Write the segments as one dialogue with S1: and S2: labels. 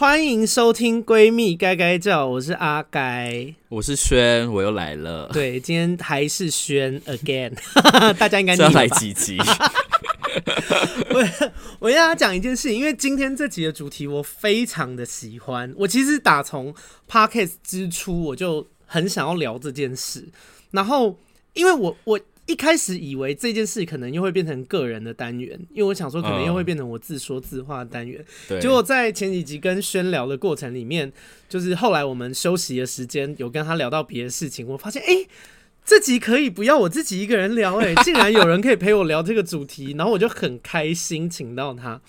S1: 欢迎收听《闺蜜该该叫》，我是阿该，
S2: 我是轩，我又来了。
S1: 对，今天还是轩 again，大家应该
S2: 要来几集？
S1: 我我要讲一件事情，因为今天这集的主题我非常的喜欢。我其实打从 Podcast 之初，我就很想要聊这件事。然后，因为我我。一开始以为这件事可能又会变成个人的单元，因为我想说可能又会变成我自说自话的单元。结果在前几集跟轩聊的过程里面，就是后来我们休息的时间有跟他聊到别的事情，我发现哎、欸，这集可以不要我自己一个人聊，哎，竟然有人可以陪我聊这个主题，然后我就很开心请到他，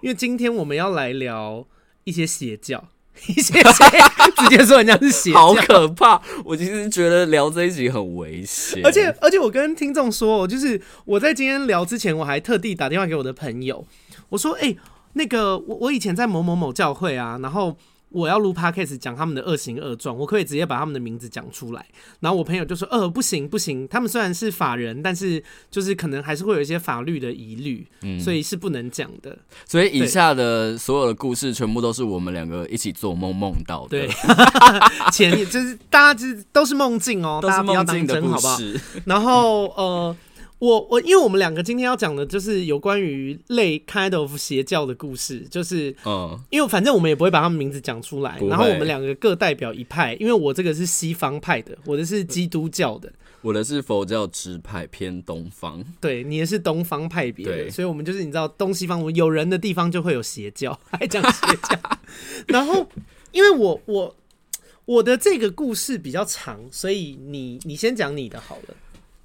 S1: 因为今天我们要来聊一些邪教。一些直接说人家是邪教，
S2: 好可怕！我其实觉得聊这一集很危险，
S1: 而且而且我跟听众说，就是我在今天聊之前，我还特地打电话给我的朋友，我说：“哎、欸，那个我我以前在某某某教会啊，然后。”我要录 podcast 讲他们的恶行恶状，我可以直接把他们的名字讲出来。然后我朋友就说：“呃，不行不行，他们虽然是法人，但是就是可能还是会有一些法律的疑虑，嗯，所以是不能讲的。”
S2: 所以以下的所有的故事全部都是我们两个一起做梦梦到的。
S1: 对，前就是大家就是都是梦境哦，大家不要当真好不好？然后呃。我我因为我们两个今天要讲的就是有关于类 kind of 邪教的故事，就是嗯，因为反正我们也不会把他们名字讲出来，然后我们两个各代表一派，因为我这个是西方派的，我的是基督教的，
S2: 我的是佛教支派偏东方，
S1: 对，你也是东方派别的，所以我们就是你知道东西方，我有人的地方就会有邪教，还讲邪教，然后因为我我我的这个故事比较长，所以你你先讲你的好了。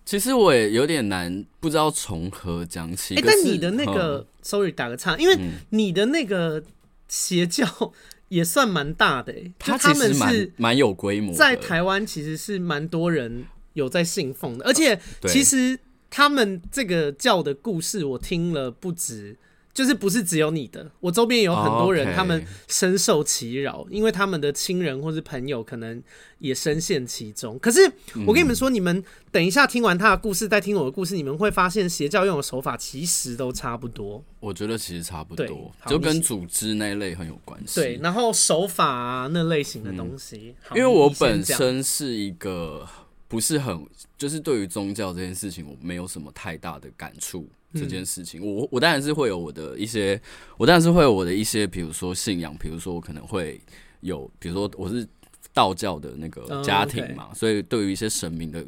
S2: 其实我也有点难，不知道从何讲起。哎、欸，
S1: 但你的那个、嗯、，sorry，打个岔，因为你的那个邪教 也算蛮大的、欸，他他们是
S2: 蛮有规模，
S1: 在台湾其实是蛮多人有在信奉的，而且其实他们这个教的故事我听了不止。就是不是只有你的，我周边有很多人，他们深受其扰，因为他们的亲人或是朋友可能也深陷其中。可是我跟你们说，你们等一下听完他的故事，再听我的故事，你们会发现邪教用的手法其实都差不多。
S2: 我觉得其实差不多，就跟组织那一类很有关系。
S1: 对，然后手法啊那类型的东西，
S2: 因为我本身是一个不是很，就是对于宗教这件事情，我没有什么太大的感触。这件事情，我我当然是会有我的一些，我当然是会有我的一些，比如说信仰，比如说我可能会有，比如说我是道教的那个家庭嘛，oh. 所以对于一些神明的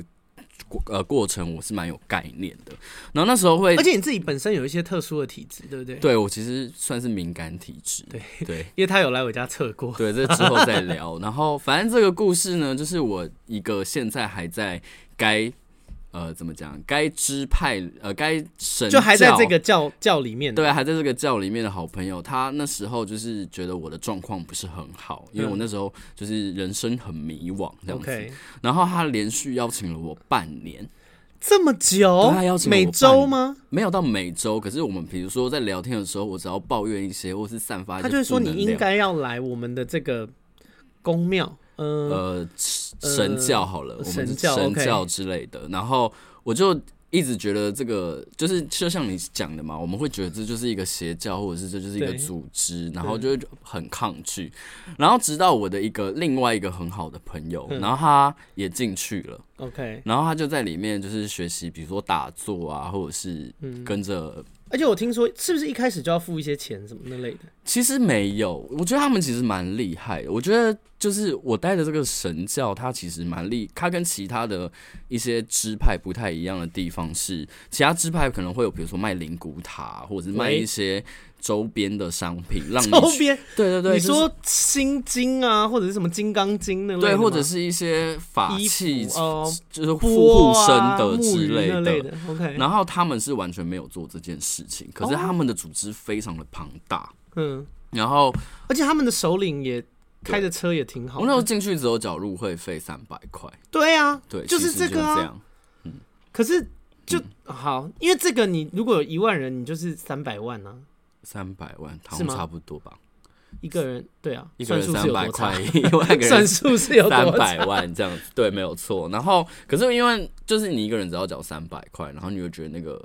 S2: 过呃过程，我是蛮有概念的。然后那时候会，
S1: 而且你自己本身有一些特殊的体质，对不对？
S2: 对，我其实算是敏感体质，对对，
S1: 因为他有来我家测过，
S2: 对，这之后再聊。然后反正这个故事呢，就是我一个现在还在该。呃，怎么讲？该支派呃，该神
S1: 就还在这个教教里面，
S2: 对，还在这个教里面的好朋友，他那时候就是觉得我的状况不是很好，因为我那时候就是人生很迷惘这样子。嗯、然后他连续邀请了我半年，
S1: 这么久？他邀请每周吗？
S2: 没有到每周，可是我们比如说在聊天的时候，我只要抱怨一些，或是散发一些，
S1: 他就是说你应该要来我们的这个宫庙。
S2: 呃，神教好了，我们是神教之类的。然后我就一直觉得这个就是就像你讲的嘛，我们会觉得这就是一个邪教，或者是这就是一个组织，然后就会很抗拒。然后直到我的一个另外一个很好的朋友，然后他也进去了，OK，然后他就在里面就是学习，比如说打坐啊，或者是跟着。
S1: 而且我听说，是不是一开始就要付一些钱什么那类的？
S2: 其实没有，我觉得他们其实蛮厉害的。我觉得就是我带的这个神教，它其实蛮厉，它跟其他的一些支派不太一样的地方是，其他支派可能会有，比如说卖灵骨塔，或者是卖一些。周边的商品，让你周边？对对对，
S1: 你说心经啊，或者是什么金刚经那类，
S2: 对，或者是一些法器，呃，就是护身的之类的。类的 OK，然后他们是完全没有做这件事情，可是他们的组织非常的庞大，嗯，然后
S1: 而且他们的首领也开的车也挺好。
S2: 我那时候进去只有缴入会费三百块，
S1: 对啊，
S2: 对，
S1: 就是这个啊，嗯，可是就好，因为这个你如果有一万人，你就是三百万啊。
S2: 三百万，好像差不多吧。
S1: 一个人，对啊，
S2: 一个人三百块，一万个人
S1: 算数是有
S2: 三百万这样子，对，没有错。然后，可是因为就是你一个人只要缴三百块，然后你会觉得那个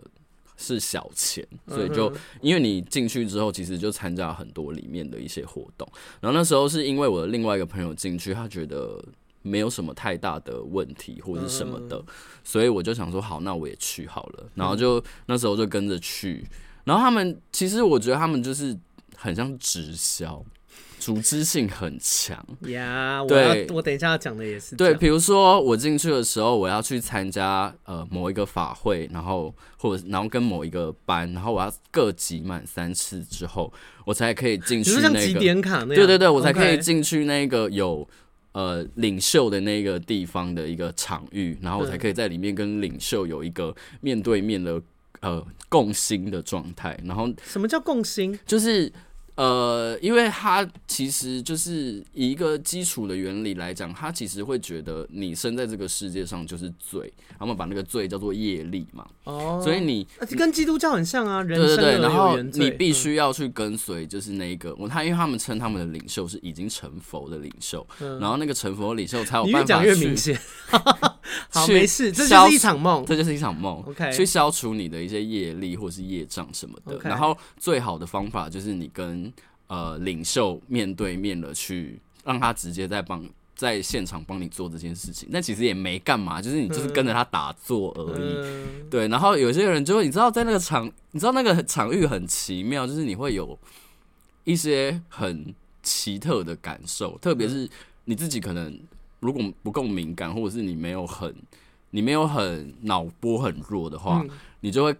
S2: 是小钱，所以就因为你进去之后，其实就参加了很多里面的一些活动。然后那时候是因为我的另外一个朋友进去，他觉得没有什么太大的问题或者什么的，所以我就想说好，那我也去好了。然后就那时候就跟着去。然后他们其实我觉得他们就是很像直销。组织性很强
S1: 呀我，我等一下要讲的也是
S2: 对。比如说我进去的时候，我要去参加呃某一个法会，然后或者然后跟某一个班，然后我要各集满三次之后，我才可以进去那个
S1: 集点卡那样。
S2: 对对对，我才可以进去那个有呃领袖的那个地方的一个场域，然后我才可以在里面跟领袖有一个面对面的呃共心的状态。然后
S1: 什么叫共心？
S2: 就是。呃，因为他其实就是以一个基础的原理来讲，他其实会觉得你生在这个世界上就是罪，他们把那个罪叫做业力嘛。哦，所以你
S1: 跟基督教很像啊，人
S2: 对对对，然后你必须要去跟随，就是那一个我他，因为他们称他们的领袖是已经成佛的领袖，然后那个成佛的领袖才有办法去。
S1: 越讲越明显。好，没事，这就是一场梦，
S2: 这就是一场梦。OK，去消除你的一些业力或是业障什么的。然后最好的方法就是你跟呃，领袖面对面的去让他直接在帮在现场帮你做这件事情，但其实也没干嘛，就是你就是跟着他打坐而已。嗯、对，然后有些人就会，你知道，在那个场，你知道那个场域很奇妙，就是你会有一些很奇特的感受，特别是你自己可能如果不够敏感，或者是你没有很你没有很脑波很弱的话，嗯、你就会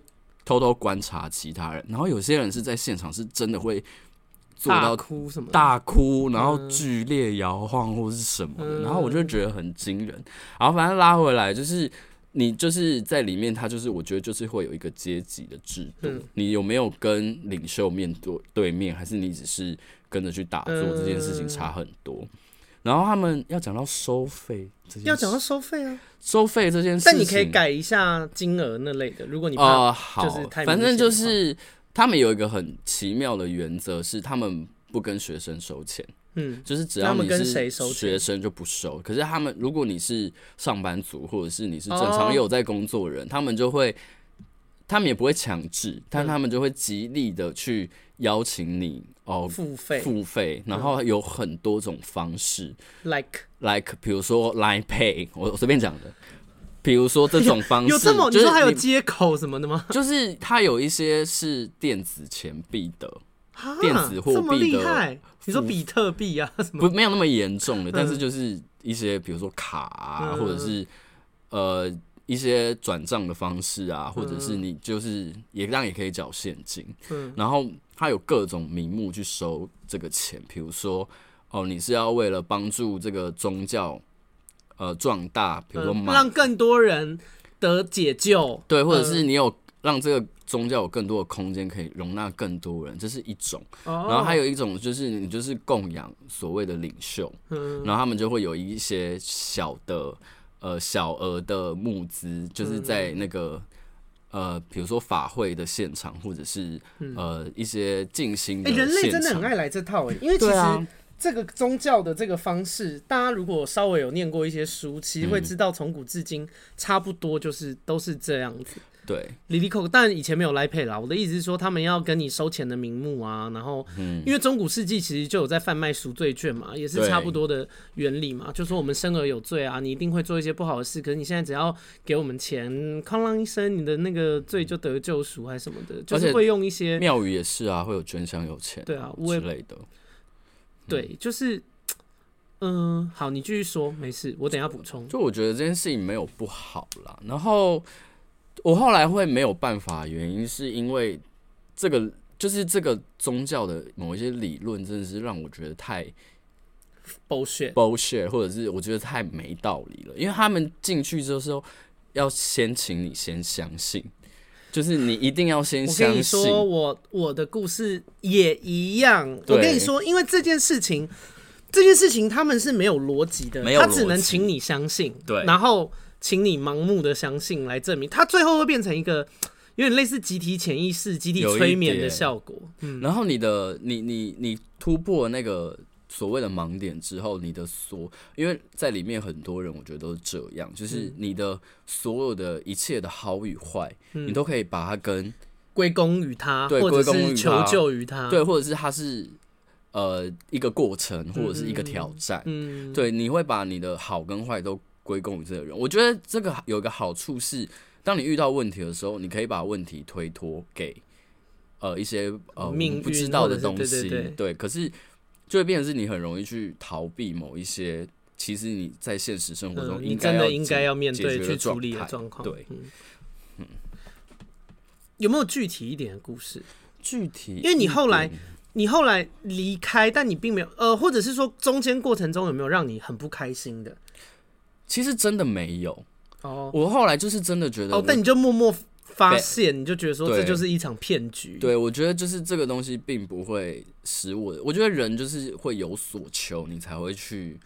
S2: 偷偷观察其他人。然后有些人是在现场是真的会。做到
S1: 哭什么？
S2: 大哭，然后剧烈摇晃或是什么的，然后我就觉得很惊人。然后反正拉回来，就是你就是在里面，他就是我觉得就是会有一个阶级的制度。你有没有跟领袖面对对面，还是你只是跟着去打坐？这件事情差很多。然后他们要讲到收费，
S1: 要讲到收费啊，
S2: 收费这件事情，
S1: 但你可以改一下金额那类的。如果你
S2: 啊好，反正就是。他们有一个很奇妙的原则，是他们不跟学生收钱，嗯，就是只要你是学生就不收。可是他们，如果你是上班族，或者是你是正常有在工作的人，他们就会，他们也不会强制，但他们就会极力的去邀请你哦付费。付费，然后有很多种方式
S1: ，like
S2: like，比如说 Line Pay，我我随便讲的。比如说这种方式，
S1: 有这么你说还有接口什么的吗？
S2: 就是它有一些是电子钱币的，电子货币的。
S1: 你说比特币啊？什么？
S2: 不，没有那么严重的，但是就是一些，比如说卡啊，或者是呃一些转账的方式啊，或者是你就是也当然也可以缴现金。然后它有各种名目去收这个钱，比如说哦，你是要为了帮助这个宗教。呃，壮大，比如说、嗯、
S1: 让更多人得解救，
S2: 对，或者是你有让这个宗教有更多的空间可以容纳更多人，这是一种。哦、然后还有一种就是你就是供养所谓的领袖，嗯、然后他们就会有一些小的呃小额的募资，就是在那个、嗯、呃比如说法会的现场，或者是、嗯、呃一些静心的现场。
S1: 人类真的很爱来这套哎，因为其实。这个宗教的这个方式，大家如果稍微有念过一些书，其实会知道从古至今差不多就是都是这样子。
S2: 对，
S1: 里里扣，但以前没有 Line Pay 啦。我的意思是说，他们要跟你收钱的名目啊，然后，因为中古世纪其实就有在贩卖赎罪券嘛，也是差不多的原理嘛。就说我们生而有罪啊，你一定会做一些不好的事，可是你现在只要给我们钱，哐啷一声，你的那个罪就得救赎还是什么的，就是会用一些
S2: 庙宇也是啊，会有捐香油钱，对啊之类的。
S1: 对，就是，嗯，好，你继续说，没事，我等下补充。
S2: 就我觉得这件事情没有不好啦，然后我后来会没有办法，原因是因为这个就是这个宗教的某一些理论，真的是让我觉得太
S1: bullshit
S2: bullshit，或者是我觉得太没道理了，因为他们进去之后要先请你先相信。就是你一定要先相信。我跟你说，
S1: 我我的故事也一样。我跟你说，因为这件事情，这件事情他们是没有逻辑的，他只能请你相信，对，然后请你盲目的相信来证明，他最后会变成一个有点类似集体潜意识、集体催眠的效果。嗯，
S2: 然后你的你你你突破那个所谓的盲点之后，你的所，因为在里面很多人，我觉得都是这样，就是你的所有的一切的好与坏，嗯、你都可以把它跟
S1: 归功于他，
S2: 对，归功于他，
S1: 求救于他，
S2: 对，或者是他是呃一个过程，或者是一个挑战，嗯，对，你会把你的好跟坏都归功于这个人。我觉得这个有一个好处是，当你遇到问题的时候，你可以把问题推脱给呃一些呃不知道的东西，对，可是。就会变成是你很容易去逃避某一些，其实你在现实生活中应该要、
S1: 嗯、应该要面对去处理的状况。
S2: 对，嗯，
S1: 嗯，有没有具体一点的故事？
S2: 具体，
S1: 因为你后来你后来离开，但你并没有呃，或者是说中间过程中有没有让你很不开心的？
S2: 其实真的没有哦。我后来就是真的觉得，
S1: 哦，但你就默默。发现你就觉得说这就是一场骗局。
S2: 对，对，我觉得就是这个东西并不会使我，我觉得人就是会有所求，你才会去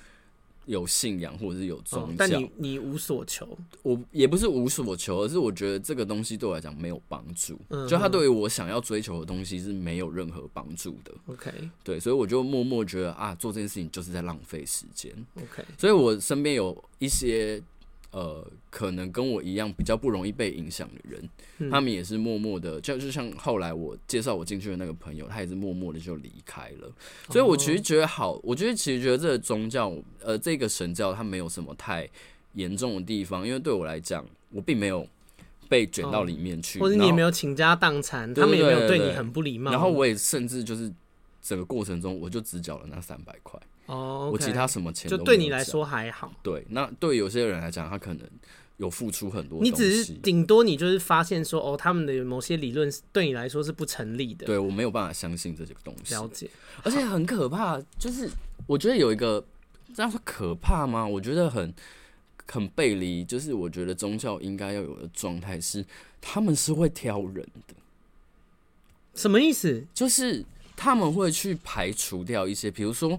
S2: 有信仰或者是有宗教。哦，
S1: 但你你无所求，
S2: 我也不是无所求，而是我觉得这个东西对我来讲没有帮助，嗯，就它对于我想要追求的东西是没有任何帮助的。
S1: OK，
S2: 对，所以我就默默觉得啊，做这件事情就是在浪费时间。
S1: OK，
S2: 所以我身边有一些。呃，可能跟我一样比较不容易被影响的人，嗯，他们也是默默的，就就像后来我介绍我进去的那个朋友，他也是默默的就离开了。所以我其实觉得好，我觉得其实觉得这个宗教，呃，这个神教它没有什么太严重的地方，因为对我来讲，我并没有被卷到里面去，
S1: 或者你也没有倾家荡产，他们也没有对你很不礼貌。
S2: 然后我也甚至就是整个过程中，我就只缴了那三百块。
S1: 哦，oh.
S2: 我其他什么钱都
S1: 就对你来说还好。
S2: 对，那对有些人来讲，他可能有付出很多。
S1: 你只是顶多你就是发现说，哦，他们的某些理论对你来说是不成立的。
S2: 对，我没有办法相信这些东西。
S1: 了解，
S2: 而且很可怕，就是我觉得有一个这样说可怕吗？我觉得很很背离，就是我觉得宗教应该要有的状态是，他们是会挑人的。
S1: 什么意思？
S2: 就是他们会去排除掉一些，比如说。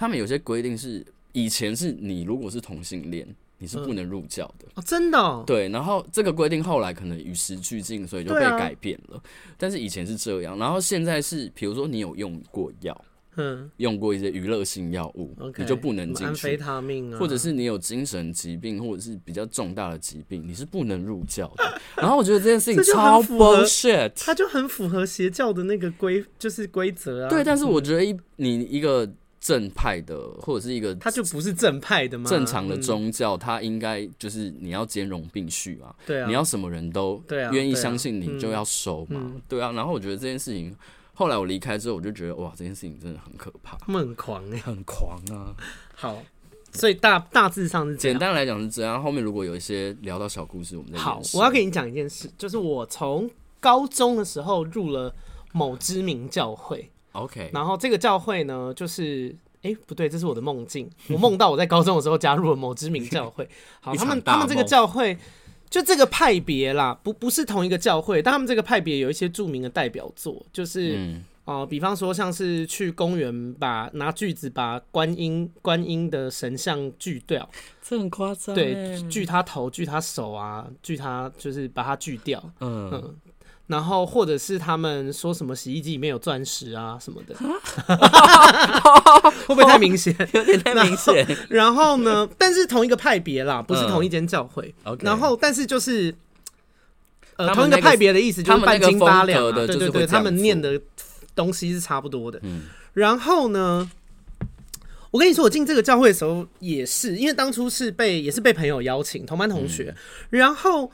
S2: 他们有些规定是以前是你如果是同性恋，你是不能入教的。
S1: 嗯、哦，真的、哦？
S2: 对，然后这个规定后来可能与时俱进，所以就被改变了。啊、但是以前是这样，然后现在是，比如说你有用过药，嗯，用过一些娱乐性药物，okay, 你就不能进去。安
S1: 非他命啊，
S2: 或者是你有精神疾病，或者是比较重大的疾病，你是不能入教的。然后我觉得这件事情超 bullshit，
S1: 它就很符合邪教的那个规，就是规则啊。
S2: 对，但是我觉得一你一个。正派的或者是一个，
S1: 他就不是正派的吗？
S2: 正常的宗教，他应该就是你要兼容并蓄啊。
S1: 对啊，
S2: 你要什么人都愿意相信你，就要收嘛。对啊，然后我觉得这件事情，后来我离开之后，我就觉得哇，这件事情真的很可怕。
S1: 他们很狂哎，
S2: 很狂啊。
S1: 好，所以大大致上是
S2: 简单来讲是这样。后面如果有一些聊到小故事，我们再
S1: 好。我要给你讲一件事，就是我从高中的时候入了某知名教会。
S2: OK，
S1: 然后这个教会呢，就是哎不对，这是我的梦境。我梦到我在高中的时候加入了某知名教会。好，他们他们这个教会就这个派别啦，不不是同一个教会，但他们这个派别有一些著名的代表作，就是哦、嗯呃，比方说像是去公园把拿锯子把观音观音的神像锯掉，
S2: 这很夸张。
S1: 对，锯他头，锯他手啊，锯他就是把它锯掉。嗯。嗯然后，或者是他们说什么洗衣机里面有钻石啊什么的，会不会太明显？
S2: 有点太明显。
S1: 然后呢？但是同一个派别啦，不是同一间教会。然后，但是就是呃，同一个派别的意思就是半斤八两的，对对对，他们念的东西是差不多的。然后呢，我跟你说，我进这个教会的时候也是，因为当初是被也是被朋友邀请，同班同学，然后。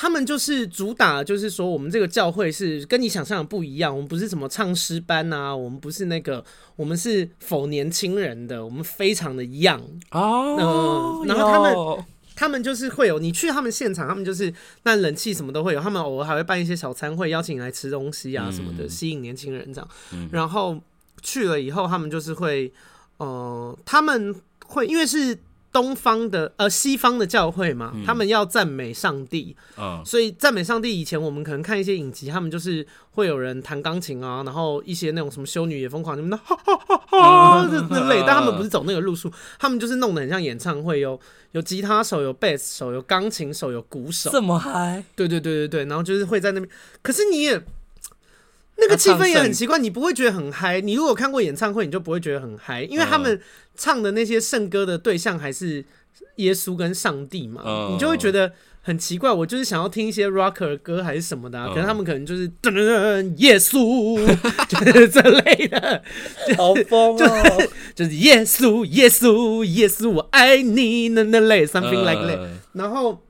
S1: 他们就是主打，就是说我们这个教会是跟你想象的不一样。我们不是什么唱诗班啊，我们不是那个，我们是否年轻人的，我们非常的 young 哦。嗯，然后他们他们就是会有，你去他们现场，他们就是那冷气什么都会有，他们偶尔还会办一些小餐会，邀请你来吃东西啊什么的，嗯、吸引年轻人这样。嗯、然后去了以后，他们就是会，呃，他们会因为是。东方的呃，西方的教会嘛，嗯、他们要赞美上帝，嗯、所以赞美上帝以前我们可能看一些影集，他们就是会有人弹钢琴啊，然后一些那种什么修女也疯狂什么的哈哈哈哈的那类，但他们不是走那个路数，他们就是弄得很像演唱会，有有吉他手，有贝斯手，有钢琴手，有鼓手，
S2: 这么嗨？
S1: 对对对对对，然后就是会在那边，可是你也。那个气氛也很奇怪，你不会觉得很嗨。你如果看过演唱会，你就不会觉得很嗨，因为他们唱的那些圣歌的对象还是耶稣跟上帝嘛，嗯、你就会觉得很奇怪。我就是想要听一些 rocker 歌还是什么的、啊，嗯、可是他们可能就是噔噔噔耶稣，就是这类的，
S2: 好疯哦，
S1: 就是耶稣耶稣耶稣我爱你那那类 something like that，、嗯、然后。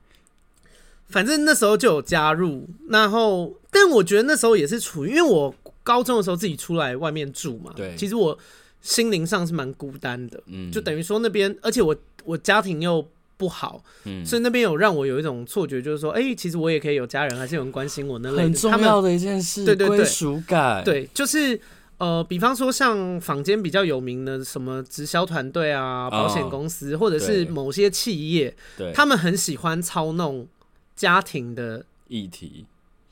S1: 反正那时候就有加入，然后，但我觉得那时候也是处于，因为我高中的时候自己出来外面住嘛，
S2: 对，
S1: 其实我心灵上是蛮孤单的，嗯，就等于说那边，而且我我家庭又不好，嗯，所以那边有让我有一种错觉，就是说，哎、欸，其实我也可以有家人，还是有人关心我那类的，
S2: 很重要的一件事，对对对，归属感，
S1: 对，就是呃，比方说像坊间比较有名的什么直销团队啊，保险公司，哦、或者是某些企业，
S2: 对，
S1: 他们很喜欢操弄。家庭的
S2: 议题。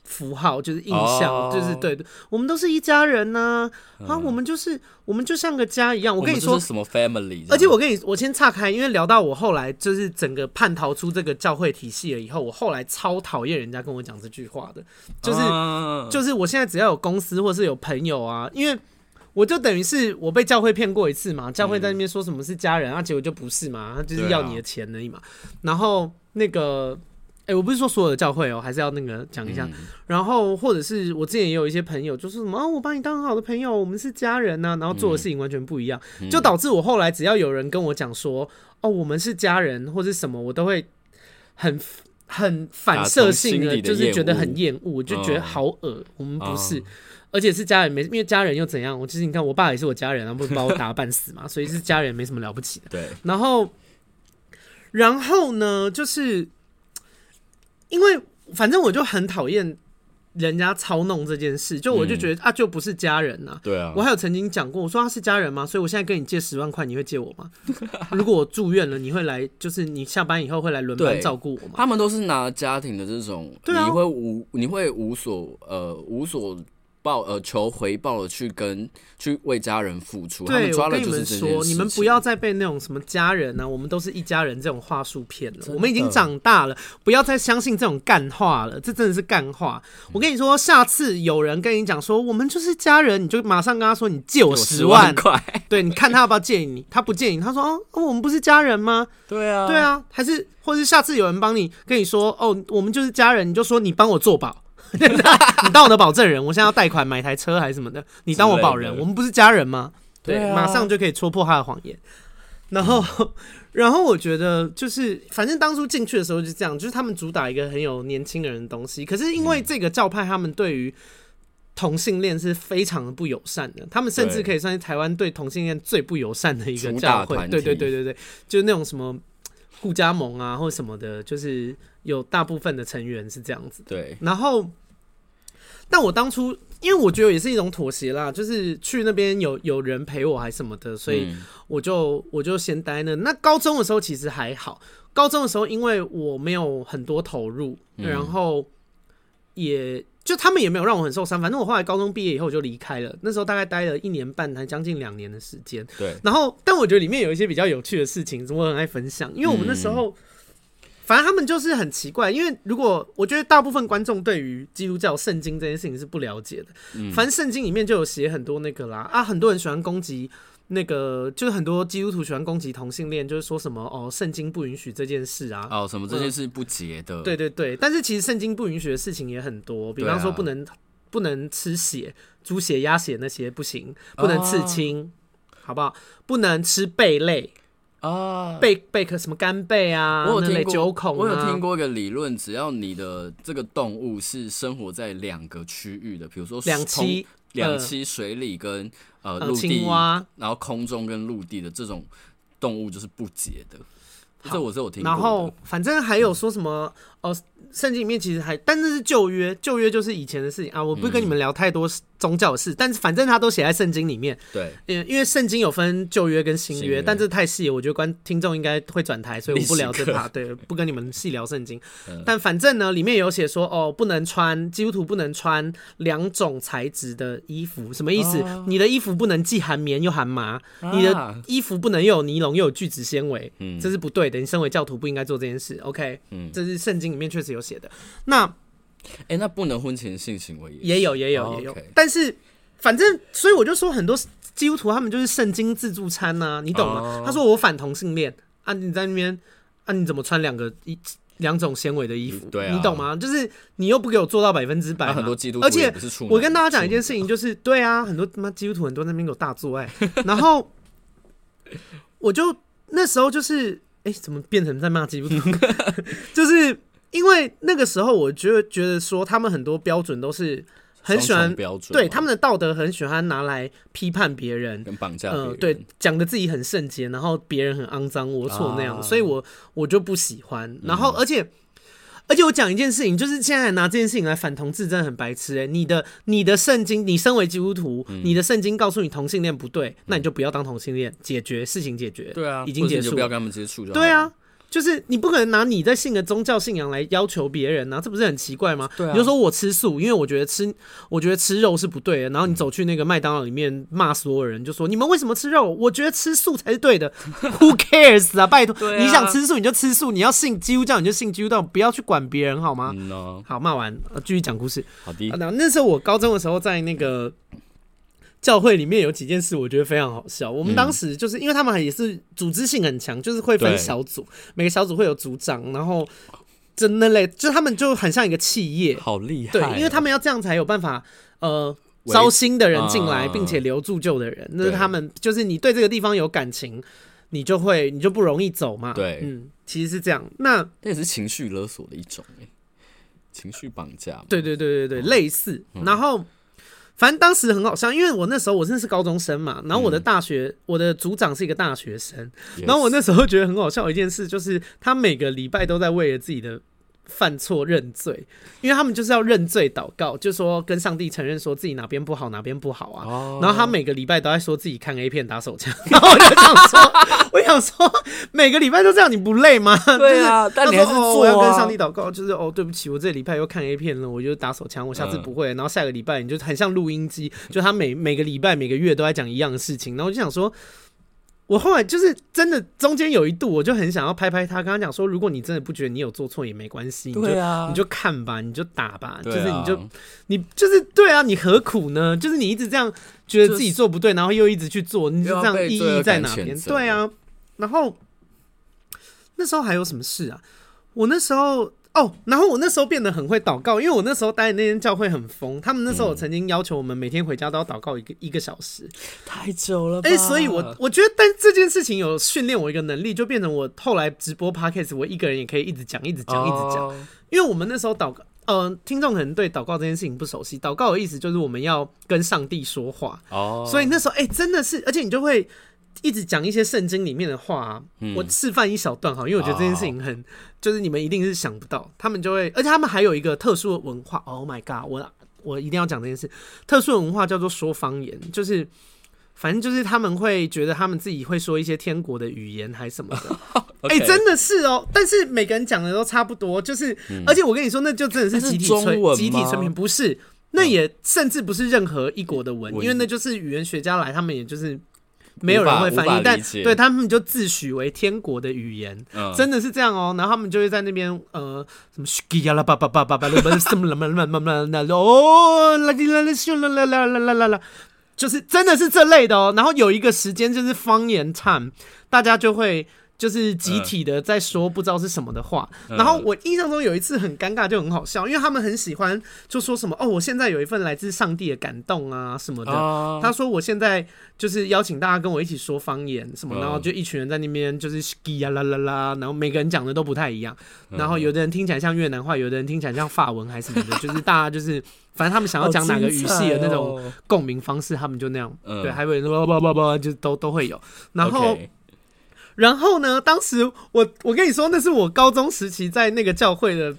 S1: 符号就是印象，哦、就是对的，我们都是一家人呐、啊，嗯、啊，我们就是我们就像个家一样。我跟你说
S2: 什么 family，
S1: 而且我跟你我先岔开，因为聊到我后来就是整个叛逃出这个教会体系了以后，我后来超讨厌人家跟我讲这句话的，就是、啊、就是我现在只要有公司或是有朋友啊，因为我就等于是我被教会骗过一次嘛，教会在那边说什么是家人，啊，结果就不是嘛，他就是要你的钱而已嘛，啊、然后那个。哎、欸，我不是说所有的教会哦、喔，还是要那个讲一下。嗯、然后或者是我之前也有一些朋友，就是什么，啊、我把你当很好的朋友，我们是家人呐、啊。然后做的事情完全不一样，嗯、就导致我后来只要有人跟我讲说，哦，我们是家人或者什么，我都会很很反射性的，就是觉得很厌恶，就觉得好恶。哦、我们不是，哦、而且是家人没，因为家人又怎样？我其实你看，我爸也是我家人啊，不是把我打半死嘛，所以是家人没什么了不起的。
S2: 对。
S1: 然后，然后呢，就是。因为反正我就很讨厌人家操弄这件事，就我就觉得、嗯、啊，就不是家人呐。
S2: 对啊，
S1: 我还有曾经讲过，我说他是家人吗？所以我现在跟你借十万块，你会借我吗？如果我住院了，你会来，就是你下班以后会来轮班照顾我吗？
S2: 他们都是拿家庭的这种，对啊、你会无你会无所呃无所。报呃求回报的去跟去为家人付出，
S1: 对，
S2: 他们抓了
S1: 你们说，你们不要再被那种什么家人呢、啊，我们都是一家人这种话术骗了。我们已经长大了，不要再相信这种干话了，这真的是干话。嗯、我跟你说，下次有人跟你讲说我们就是家人，你就马上跟他说你借我十万块，对，你看他要不要借你？他不借你，他说哦，我们不是家人吗？
S2: 对啊，
S1: 对啊，还是或是下次有人帮你跟你说哦，我们就是家人，你就说你帮我做保。你当我的保证人，我现在要贷款买台车还是什么的，你当我保人，我们不是家人吗？对，马上就可以戳破他的谎言。然后，嗯、然后我觉得就是，反正当初进去的时候就这样，就是他们主打一个很有年轻人的东西。可是因为这个教派，他们对于同性恋是非常的不友善的，他们甚至可以算是台湾对同性恋最不友善的一个教会。对对对对对，就是那种什么。顾家盟啊，或什么的，就是有大部分的成员是这样子。
S2: 对，
S1: 然后，但我当初因为我觉得也是一种妥协啦，就是去那边有有人陪我还什么的，所以我就我就先待那。那高中的时候其实还好，高中的时候因为我没有很多投入，然后也。就他们也没有让我很受伤，反正我后来高中毕业以后我就离开了。那时候大概待了一年半，还将近两年的时间。
S2: 对。
S1: 然后，但我觉得里面有一些比较有趣的事情，我很爱分享。因为我们那时候，嗯、反正他们就是很奇怪。因为如果我觉得大部分观众对于基督教圣经这件事情是不了解的，嗯、反正圣经里面就有写很多那个啦啊，很多人喜欢攻击。那个就是很多基督徒喜欢攻击同性恋，就是说什么哦，圣经不允许这件事啊，
S2: 哦，什么这件事不洁的、嗯，
S1: 对对对。但是其实圣经不允许的事情也很多，比方说不能、啊、不能吃血，猪血、鸭血那些不行，不能刺青，哦、好不好？不能吃贝类啊，贝贝壳什么干贝啊，
S2: 我有听过，
S1: 九孔、啊，
S2: 我有听过一个理论，只要你的这个动物是生活在两个区域的，比如说两栖。两栖水里跟呃陆地，然后空中跟陆地的这种动物就是不洁的。这我是有听过。
S1: 然后反正还有说什么哦。圣经里面其实还，但那是旧约，旧约就是以前的事情啊。我不跟你们聊太多宗教的事，嗯、但是反正他都写在圣经里面。
S2: 对，
S1: 因因为圣经有分旧约跟新约，但这太细，我觉得观听众应该会转台，所以我不聊这趴。对，不跟你们细聊圣经。嗯、但反正呢，里面有写说哦，不能穿基督徒不能穿两种材质的衣服，什么意思？哦、你的衣服不能既含棉又含麻，啊、你的衣服不能又有尼龙又有聚酯纤维，嗯，这是不对的。你身为教徒不应该做这件事。OK，嗯，这是圣经里面确实有。写的那
S2: 哎、欸，那不能婚前性行为
S1: 也有也有也有，但是反正所以我就说很多基督徒他们就是圣经自助餐呐、啊，你懂吗？哦、他说我反同性恋啊，你在那边啊，你怎么穿两个一两种纤维的衣服？
S2: 对啊，
S1: 你懂吗？就是你又不给我做到百分之百，
S2: 很多基督徒，而且
S1: 我跟大家讲一件事情，就是对啊，很多他妈基督徒很多那边有大做爱，然后我就那时候就是哎、欸，怎么变成在骂基督徒？就是。因为那个时候，我就觉得说他们很多标准都是很喜欢标准，对他们的道德很喜欢拿来批判别人，
S2: 跟绑架别人，
S1: 呃，对，讲的自己很圣洁，然后别人很肮脏龌龊那样，啊、所以我我就不喜欢。然后，而且、嗯、而且我讲一件事情，就是现在拿这件事情来反同志，真的很白痴哎、欸！你的你的圣经，你身为基督徒，嗯、你的圣经告诉你同性恋不对，那你就不要当同性恋，解决事情解决，
S2: 对啊，
S1: 已经结束，
S2: 不要跟他们接触，
S1: 对啊。就是你不可能拿你在信的宗教信仰来要求别人啊，这不是很奇怪吗？对啊。你就说我吃素，因为我觉得吃，我觉得吃肉是不对的。然后你走去那个麦当劳里面骂所有人，就说你们为什么吃肉？我觉得吃素才是对的。Who cares 啊？拜托，啊、你想吃素你就吃素，你要信基督教你就信基督教，不要去管别人好吗？嗯哦、好，骂完继续讲故事。
S2: 好的。
S1: 那那时候我高中的时候在那个。教会里面有几件事，我觉得非常好笑。我们当时就是因为他们也是组织性很强，就是会分小组，每个小组会有组长，然后真的嘞，就他们就很像一个企业，
S2: 好厉害。
S1: 对，因为他们要这样才有办法呃招新的人进来，并且留住旧的人。那是他们就是你对这个地方有感情，你就会你就不容易走嘛。
S2: 对，
S1: 嗯，其实是这样。那
S2: 那也是情绪勒索的一种，情绪绑架。
S1: 对对对对对，类似。然后。反正当时很好笑，因为我那时候我真的是高中生嘛，然后我的大学、嗯、我的组长是一个大学生然后我那时候觉得很好笑的一件事，就是他每个礼拜都在为了自己的。犯错认罪，因为他们就是要认罪祷告，就说跟上帝承认说自己哪边不好，哪边不好啊。Oh. 然后他每个礼拜都在说自己看 A 片打手枪，然后我就想说，我想说每个礼拜都这样，你不累吗？
S2: 对啊，但你还是做啊。
S1: 我要跟上帝祷告，就是哦，对不起，我这礼拜又看 A 片了，我就打手枪，我下次不会。然后下个礼拜你就很像录音机，就他每每个礼拜每个月都在讲一样的事情，然后我就想说。我后来就是真的，中间有一度我就很想要拍拍他，跟他讲说，如果你真的不觉得你有做错也没关系，你就啊，你就看吧，你就打吧，就是你就你就是对啊，你何苦呢？就是你一直这样觉得自己做不对，然后又一直去做，你就这样意义在哪边？对啊，然后那时候还有什么事啊？我那时候。哦，然后我那时候变得很会祷告，因为我那时候待的那间教会很疯，他们那时候曾经要求我们每天回家都要祷告一个一个小时，
S2: 太久了。
S1: 哎、欸，所以我我觉得，但这件事情有训练我一个能力，就变成我后来直播 podcast，我一个人也可以一直讲，一直讲，一直讲。因为我们那时候祷告，呃，听众可能对祷告这件事情不熟悉，祷告的意思就是我们要跟上帝说话。哦，所以那时候，哎、欸，真的是，而且你就会。一直讲一些圣经里面的话、啊，嗯、我示范一小段哈，因为我觉得这件事情很，哦、就是你们一定是想不到，他们就会，而且他们还有一个特殊的文化。Oh my god，我我一定要讲这件事，特殊的文化叫做说方言，就是反正就是他们会觉得他们自己会说一些天国的语言还什么的，哎真的是哦、喔，但是每个人讲的都差不多，就是，嗯、而且我跟你说，那就真的是集体催，集体催眠，不是，那也甚至不是任何一国的文，嗯、因为那就是语言学家来，他们也就是。没有人会翻译，但对他们就自诩为天国的语言，嗯、真的是这样哦。然后他们就会在那边呃什么嘘呀啦叭叭叭叭叭，什么啦啦啦啦啦啦哦啦啦啦咻啦啦啦啦啦啦，就是真的是这类的哦。然后有一个时间就是方言 time，大家就会。就是集体的在说不知道是什么的话，嗯、然后我印象中有一次很尴尬，就很好笑，因为他们很喜欢就说什么哦，我现在有一份来自上帝的感动啊什么的。哦、他说我现在就是邀请大家跟我一起说方言什么，嗯、然后就一群人在那边就是叽呀啦啦啦，然后每个人讲的都不太一样，然后有的人听起来像越南话，有的人听起来像法文还是什么的，就是大家就是反正他们想要讲哪个语系的那种共鸣方式，他们就那样，嗯、对，还有人说叭叭叭，就都都会有，然后。然后呢？当时我我跟你说，那是我高中时期在那个教会的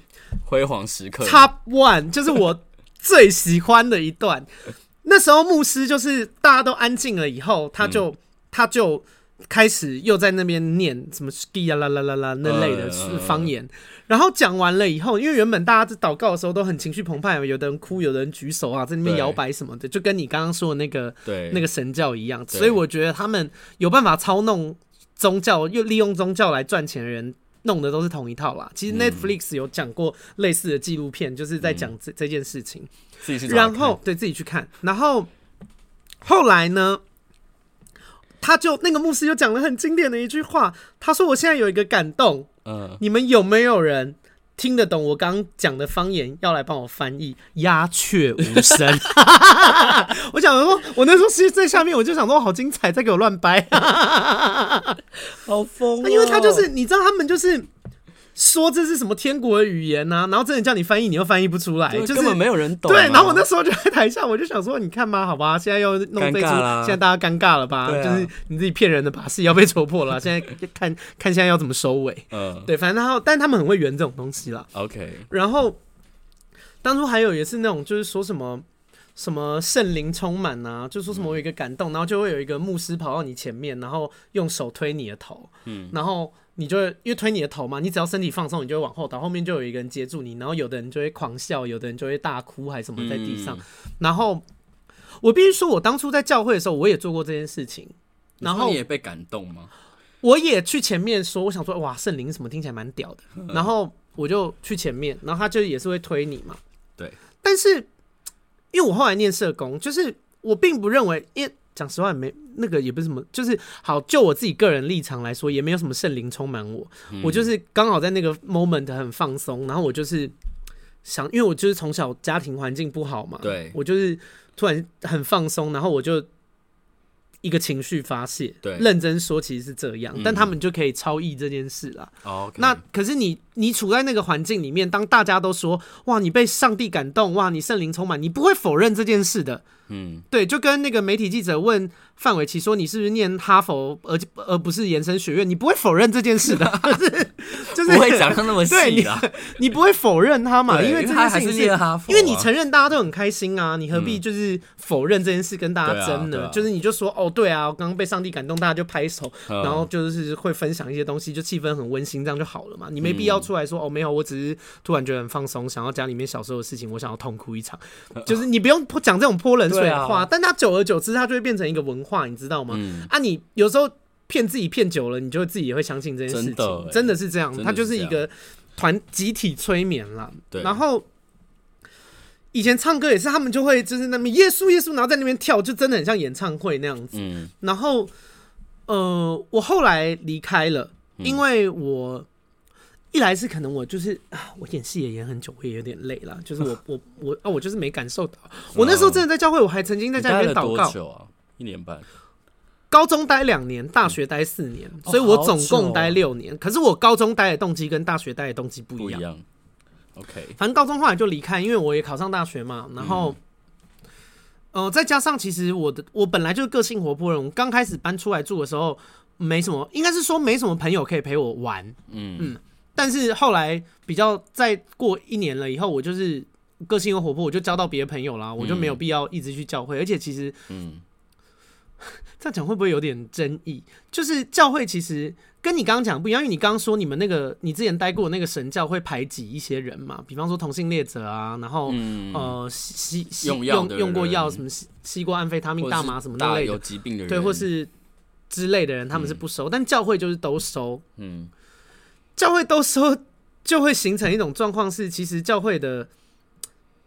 S2: 辉煌时刻
S1: ，Top One，就是我最喜欢的一段。那时候牧师就是大家都安静了以后，他就、嗯、他就开始又在那边念什么 ski 呀啦啦啦啦那类的方言。嗯、然后讲完了以后，因为原本大家在祷告的时候都很情绪澎湃，有的人哭，有的人举手啊，在那边摇摆什么的，就跟你刚刚说的那个对那个神教一样。所以我觉得他们有办法操弄。宗教又利用宗教来赚钱的人，弄的都是同一套啦。其实 Netflix 有讲过类似的纪录片，就是在讲这这件事情。
S2: 自己去
S1: 然后对自己去看，然后后来呢，他就那个牧师就讲了很经典的一句话，他说：“我现在有一个感动，嗯，你们有没有人听得懂我刚讲的方言？要来帮我翻译。”鸦雀无声。我想说，我那时候其实在下面，我就想说，好精彩，再给我乱掰，
S2: 好疯、哦。
S1: 因为他就是，你知道，他们就是。说这是什么天国的语言呢、啊？然后真的叫你翻译，你又翻译不出来，就是
S2: 根本没有人懂。
S1: 对，然后我那时候就在台下，我就想说，你看嘛，好吧，现在又弄这出，现在大家尴尬了吧？啊、就是你自己骗人的把戏要被戳破了，现在 看看现在要怎么收尾。嗯，对，反正然后，但他们很会圆这种东西啦。
S2: OK，
S1: 然后当初还有也是那种，就是说什么什么圣灵充满啊，就说什么我有一个感动，然后就会有一个牧师跑到你前面，然后用手推你的头，嗯，然后。你就会因为推你的头嘛，你只要身体放松，你就会往后倒，后面就有一个人接住你，然后有的人就会狂笑，有的人就会大哭，还什么在地上。嗯、然后我必须说，我当初在教会的时候，我也做过这件事情。然后
S2: 你也被感动吗？
S1: 我也去前面说，我想说，哇，圣灵什么听起来蛮屌的。然后我就去前面，然后他就也是会推你嘛。
S2: 对。
S1: 但是因为我后来念社工，就是我并不认为，因为。讲实话，没那个也不是什么，就是好。就我自己个人立场来说，也没有什么圣灵充满我。嗯、我就是刚好在那个 moment 很放松，然后我就是想，因为我就是从小家庭环境不好嘛，
S2: 对，
S1: 我就是突然很放松，然后我就一个情绪发泄。
S2: 对，
S1: 认真说其实是这样，嗯、但他们就可以超意这件事啦。
S2: 哦
S1: 那可是你你处在那个环境里面，当大家都说哇，你被上帝感动，哇，你圣灵充满，你不会否认这件事的。嗯，对，就跟那个媒体记者问范玮琪说：“你是不是念哈佛，而而不是延伸学院？”你不会否认这件事的，就是就是
S2: 不会讲到那么细的，
S1: 你不会否认他嘛？因为这件事情是，
S2: 念哈佛，
S1: 因为你承认大家都很开心啊，你何必就是否认这件事跟大家争呢？就是你就说哦，对啊，我刚刚被上帝感动，大家就拍手，然后就是会分享一些东西，就气氛很温馨，这样就好了嘛。你没必要出来说哦，没有，我只是突然觉得很放松，想要家里面小时候的事情，我想要痛哭一场，就是你不用讲这种泼冷水。对啊，但他久而久之，他就会变成一个文化，你知道吗？嗯、啊，你有时候骗自己骗久了，你就会自己也会相信这件事情，真的，欸、真的是这样。他就是一个团集体催眠了。对。然后以前唱歌也是，他们就会就是那么耶稣耶稣，然后在那边跳，就真的很像演唱会那样子。嗯。然后，呃，我后来离开了，因为我。一来是可能我就是啊，我演戏也演很久，我也有点累了。就是我 我我啊，我就是没感受到。我那时候真的在教会，我还曾经在家里面祷告。
S2: 啊、一年半。
S1: 高中待两年，大学待四年，嗯、所以我总共待六年。哦哦、可是我高中待的动机跟大学待的动机不一样。
S2: OK，
S1: 反正高中后来就离开，因为我也考上大学嘛。然后，嗯、呃，再加上其实我的我本来就是个性活泼人，我刚开始搬出来住的时候，没什么，应该是说没什么朋友可以陪我玩。嗯嗯。但是后来比较再过一年了以后，我就是个性又活泼，我就交到别的朋友啦，我就没有必要一直去教会。而且其实，嗯，这样讲会不会有点争议？就是教会其实跟你刚刚讲不一样，因为你刚刚说你们那个你之前待过的那个神教会排挤一些人嘛，比方说同性恋者啊，然后呃吸吸用用用过药什么吸吸过安非他命、大麻什么那类的。
S2: 有疾病的人，
S1: 对，或是之类的人，他们是不收，但教会就是都收，嗯。教会都说就会形成一种状况，是其实教会的，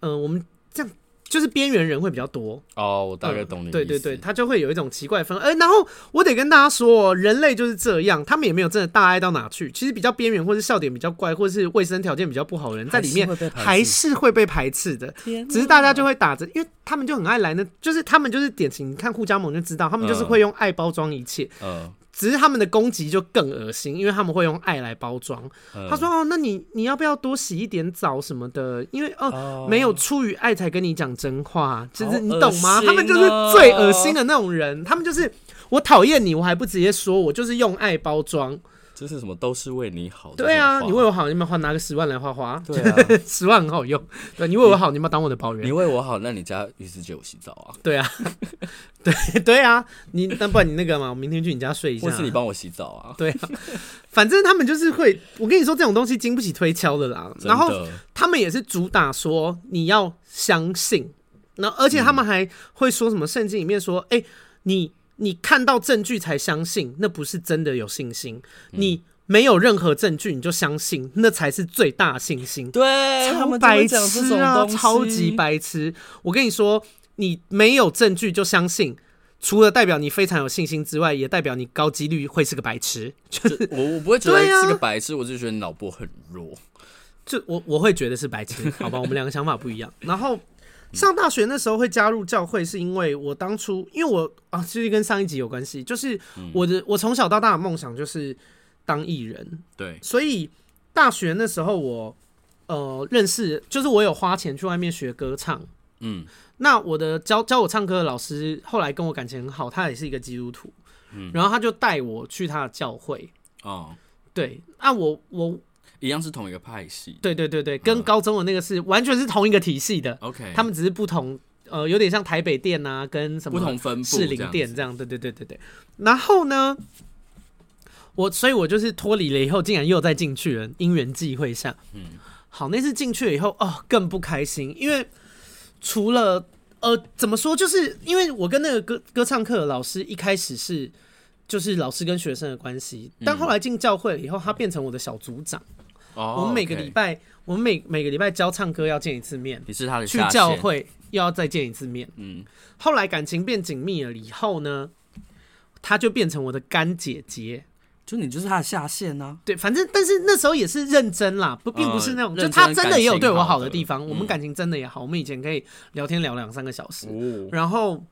S1: 嗯、呃，我们这样就是边缘人会比较多
S2: 哦。我大概懂你、呃。
S1: 对对对，他就会有一种奇怪分。哎、欸，然后我得跟大家说，人类就是这样，他们也没有真的大爱到哪去。其实比较边缘，或是笑点比较怪，或是卫生条件比较不好的人，在里面还是会被排斥的。哪只是大家就会打着，因为他们就很爱来呢，就是他们就是典型，你看护家盟就知道，他们就是会用爱包装一切。嗯。呃只是他们的攻击就更恶心，因为他们会用爱来包装。嗯、他说：“哦，那你你要不要多洗一点澡什么的？因为哦，哦没有出于爱才跟你讲真话，就是你懂吗？哦、他们就是最恶心的那种人。他们就是我讨厌你，我还不直接说，我就是用爱包装。”
S2: 这是什么？都是为你好。
S1: 对啊，你为我好，你们花拿个十万来花花。
S2: 对啊，
S1: 十万很好用。对，你为我好，你们当我的保员。
S2: 你为我好，那你家浴室借我洗澡啊？
S1: 对啊，对对啊，你那不然你那个嘛，我明天去你家睡一下。
S2: 或是你帮我洗澡啊？
S1: 对啊，反正他们就是会，我跟你说这种东西经不起推敲的啦。然后他们也是主打说你要相信，那而且他们还会说什么圣经里面说，哎，你。你看到证据才相信，那不是真的有信心。你没有任何证据你就相信，那才是最大信心。
S2: 对，
S1: 超白痴啊，超级白痴！我跟你说，你没有证据就相信，除了代表你非常有信心之外，也代表你高几率会是个白痴。就是
S2: 我我不会觉得是个白痴，啊、我就觉得你脑波很弱。
S1: 就我我会觉得是白痴，好吧？我们两个想法不一样。然后上大学那时候会加入教会，是因为我当初因为我啊，其实跟上一集有关系，就是我的我从小到大的梦想就是。当艺人，
S2: 对，
S1: 所以大学那时候我呃认识，就是我有花钱去外面学歌唱，嗯，那我的教教我唱歌的老师后来跟我感情很好，他也是一个基督徒，嗯，然后他就带我去他的教会，哦，对，啊我我
S2: 一样是同一个派系，
S1: 对对对对，跟高中的那个是完全是同一个体系的
S2: ，OK，
S1: 他们只是不同，呃，有点像台北店啊，跟什么
S2: 不同分部
S1: 士林店这样，对对对对对，然后呢？我所以，我就是脱离了以后，竟然又再进去了。因缘际会下，嗯，好，那次进去了以后，哦，更不开心，因为除了呃，怎么说，就是因为我跟那个歌歌唱课的老师一开始是就是老师跟学生的关系，但后来进教会了以后，他变成我的小组长。哦，我们每个礼拜，我们每每个礼拜教唱歌要见一次面，
S2: 你是他的
S1: 去教会又要再见一次面，嗯，后来感情变紧密了以后呢，他就变成我的干姐姐。
S2: 就你就是他的下线呢、啊？
S1: 对，反正但是那时候也是认真啦，不并不是那种，呃、就他真的也有对我好的。地方，我们感情真的也好，嗯、我们以前可以聊天聊两三个小时，哦、然后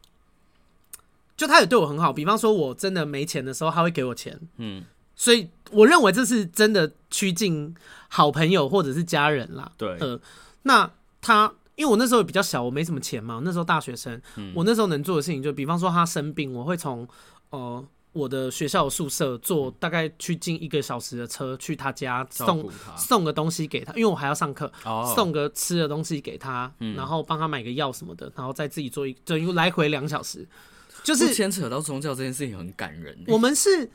S1: 就他也对我很好，比方说我真的没钱的时候，他会给我钱，嗯，所以我认为这是真的趋近好朋友或者是家人啦，
S2: 对，呃，
S1: 那他因为我那时候也比较小，我没什么钱嘛，那时候大学生，嗯、我那时候能做的事情就比方说他生病，我会从呃。我的学校宿舍坐大概去近一个小时的车去他家送送个东西给他，因为我还要上课，送个吃的东西给他，然后帮他买个药什么的，然后再自己做一就来回两小时，就是
S2: 牵扯到宗教这件事情很感人。
S1: 我们是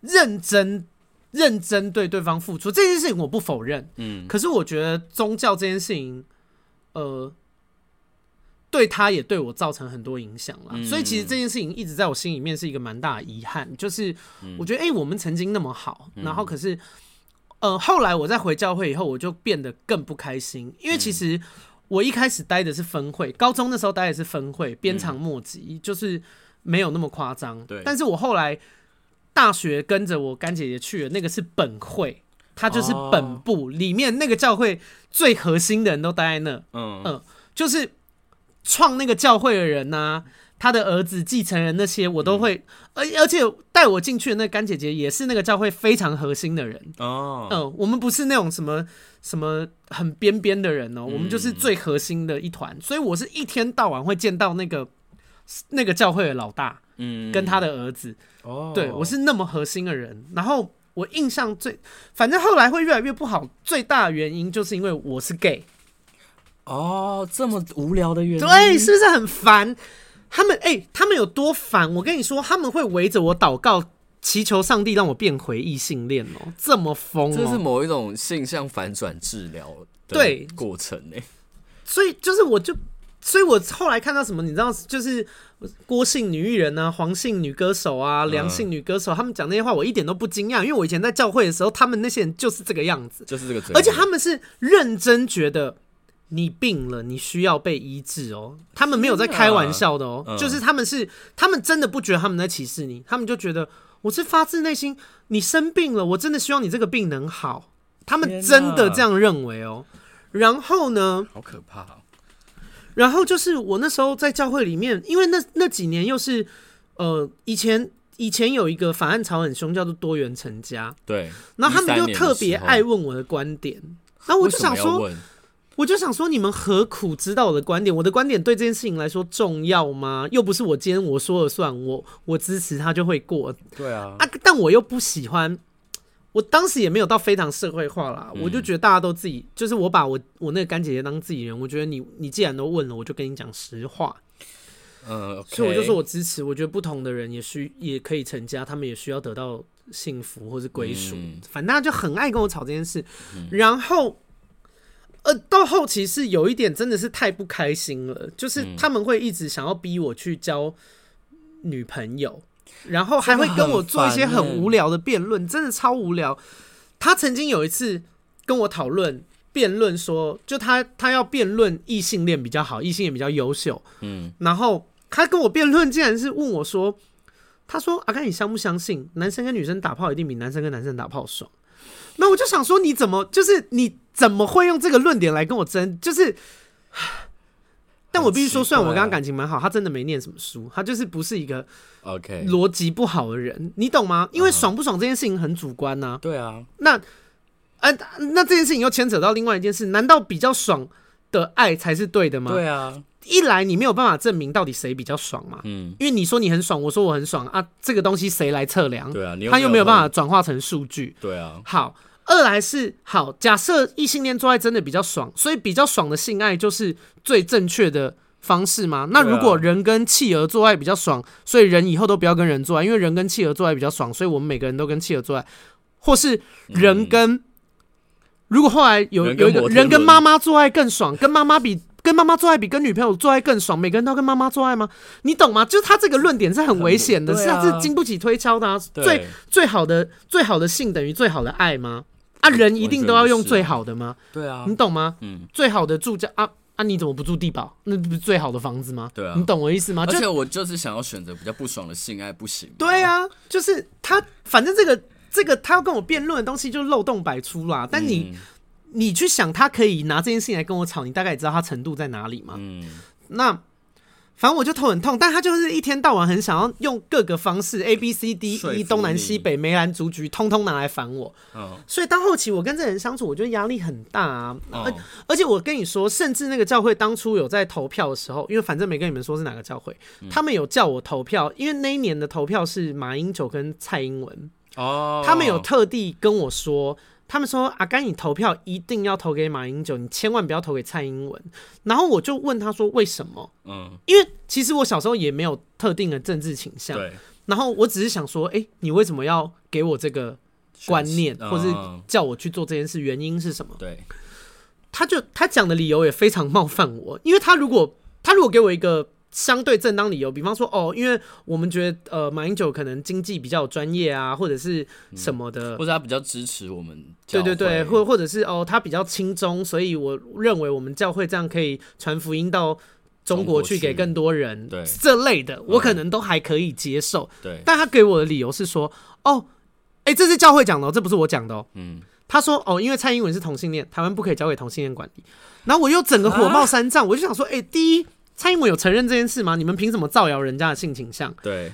S1: 认真认真对对方付出这件事情，我不否认，嗯，可是我觉得宗教这件事情，呃。对他也对我造成很多影响了，嗯、所以其实这件事情一直在我心里面是一个蛮大的遗憾。就是我觉得，哎、欸，我们曾经那么好，然后可是，呃，后来我在回教会以后，我就变得更不开心。因为其实我一开始待的是分会，高中那时候待的是分会，鞭长莫及，就是没有那么夸张。对，但是我后来大学跟着我干姐姐去的，那个是本会，它就是本部里面那个教会最核心的人都待在那。嗯嗯，就是。创那个教会的人呐、啊，他的儿子、继承人那些，我都会，而、嗯、而且带我进去的那干姐姐也是那个教会非常核心的人哦。嗯、呃，我们不是那种什么什么很边边的人哦、喔，嗯、我们就是最核心的一团。所以我是一天到晚会见到那个那个教会的老大，嗯，跟他的儿子。哦，对，我是那么核心的人。然后我印象最，反正后来会越来越不好，最大的原因就是因为我是 gay。
S2: 哦，这么无聊的原因，
S1: 对，是不是很烦？他们哎、欸，他们有多烦？我跟你说，他们会围着我祷告，祈求上帝让我变回异性恋哦，这么疯、喔，
S2: 这是某一种性向反转治疗对过程呢。
S1: 所以就是，我就，所以我后来看到什么，你知道，就是郭姓女艺人啊，黄姓女歌手啊，梁姓女歌手，嗯、他们讲那些话，我一点都不惊讶，因为我以前在教会的时候，他们那些人就是这个样子，
S2: 就是这个，
S1: 而且他们是认真觉得。你病了，你需要被医治哦。他们没有在开玩笑的哦，啊嗯、就是他们是，他们真的不觉得他们在歧视你，他们就觉得我是发自内心，你生病了，我真的希望你这个病能好。他们真的这样认为哦。然后呢？
S2: 好可怕哦。
S1: 然后就是我那时候在教会里面，因为那那几年又是呃，以前以前有一个法案吵很凶，叫做多元成家。
S2: 对。
S1: 然后他们就特别爱问我的观点，然后我就想说。我就想说，你们何苦知道我的观点？我的观点对这件事情来说重要吗？又不是我今天我说了算，我我支持他就会过。
S2: 对啊，
S1: 啊，但我又不喜欢。我当时也没有到非常社会化啦，嗯、我就觉得大家都自己，就是我把我我那个干姐姐当自己人。我觉得你你既然都问了，我就跟你讲实话。
S2: 嗯，okay、
S1: 所以我就说我支持。我觉得不同的人也需也可以成家，他们也需要得到幸福或是归属。嗯、反正大家就很爱跟我吵这件事，嗯、然后。呃，到后期是有一点真的是太不开心了，就是他们会一直想要逼我去交女朋友，然后还会跟我做一些很无聊的辩论，真的超无聊。他曾经有一次跟我讨论辩论，说就他他要辩论异性恋比较好，异性恋比较优秀。嗯，然后他跟我辩论，竟然是问我说：“他说阿甘，你相不相信男生跟女生打炮一定比男生跟男生打炮爽？”那我就想说，你怎么就是你怎么会用这个论点来跟我争？就是。但我必须说，虽然我跟他感情蛮好，他真的没念什么书，他就是不是一个 OK 逻辑不好的人，你懂吗？因为爽不爽这件事情很主观呐。对啊，那呃，那这件事情又牵扯到另外一件事，难道比较爽的爱才是对的吗？对啊，一来你没有办法证明到底谁比较爽嘛，嗯，因为你说你很爽，我说我很爽啊，这个东西谁来测量？对啊，他又没有办法转化成数据。对啊，好。二来是好，假设异性恋做爱真的比较爽，所以比较爽的性爱就是最正确的方式吗？那如果人跟企鹅做爱比较爽，所以人以后都不要跟人做爱，因为人跟企鹅做爱比较爽，所以我们每个人都跟企鹅做爱，或是人跟、嗯、如果后来有有一个人跟妈妈做爱更爽，跟妈妈比跟妈妈做爱比跟女朋友做爱更爽，每个人都跟妈妈做爱吗？你懂吗？就是他这个论点是很危险的，是啊，是经不起推敲的、啊。最最好的最好的性等于最好的爱吗？啊，人一定都要用最好的吗？对啊，你懂吗？嗯，最好的住家啊啊，你怎么不住地堡？那不是最好的房子吗？对啊，你懂我意思吗？
S2: 而且我就是想要选择比较不爽的性爱，不行？
S1: 对啊，就是他，反正这个这个他要跟我辩论的东西就漏洞百出啦。但你你去想，他可以拿这件事情来跟我吵，你大概也知道他程度在哪里嘛？嗯，那。反正我就头很痛，但他就是一天到晚很想要用各个方式 A B C D E 东南西北梅兰竹菊通通拿来烦我，哦、所以到后期我跟这人相处，我觉得压力很大啊。而、哦、而且我跟你说，甚至那个教会当初有在投票的时候，因为反正没跟你们说是哪个教会，嗯、他们有叫我投票，因为那一年的投票是马英九跟蔡英文。哦，他们有特地跟我说。他们说：“阿甘，你投票一定要投给马英九，你千万不要投给蔡英文。”然后我就问他说：“为什么？”嗯，因为其实我小时候也没有特定的政治倾向。对。然后我只是想说：“哎，你为什么要给我这个观念，或是叫我去做这件事？原因是什么？”对。他就他讲的理由也非常冒犯我，因为他如果他如果给我一个。相对正当理由，比方说哦，因为我们觉得呃，马英九可能经济比较专业啊，或者是什么的，
S2: 嗯、或者他比较支持我们，
S1: 对对对，或或者是哦，他比较轻松，所以我认为我们教会这样可以传福音到中国去给更多人，对这类的，我可能都还可以接受。对，但他给我的理由是说，哦，哎、欸，这是教会讲的、哦，这不是我讲的哦。嗯，他说哦，因为蔡英文是同性恋，台湾不可以交给同性恋管理。然后我又整个火冒三丈，啊、我就想说，哎、欸，第一。蔡英文有承认这件事吗？你们凭什么造谣人家的性倾向？对，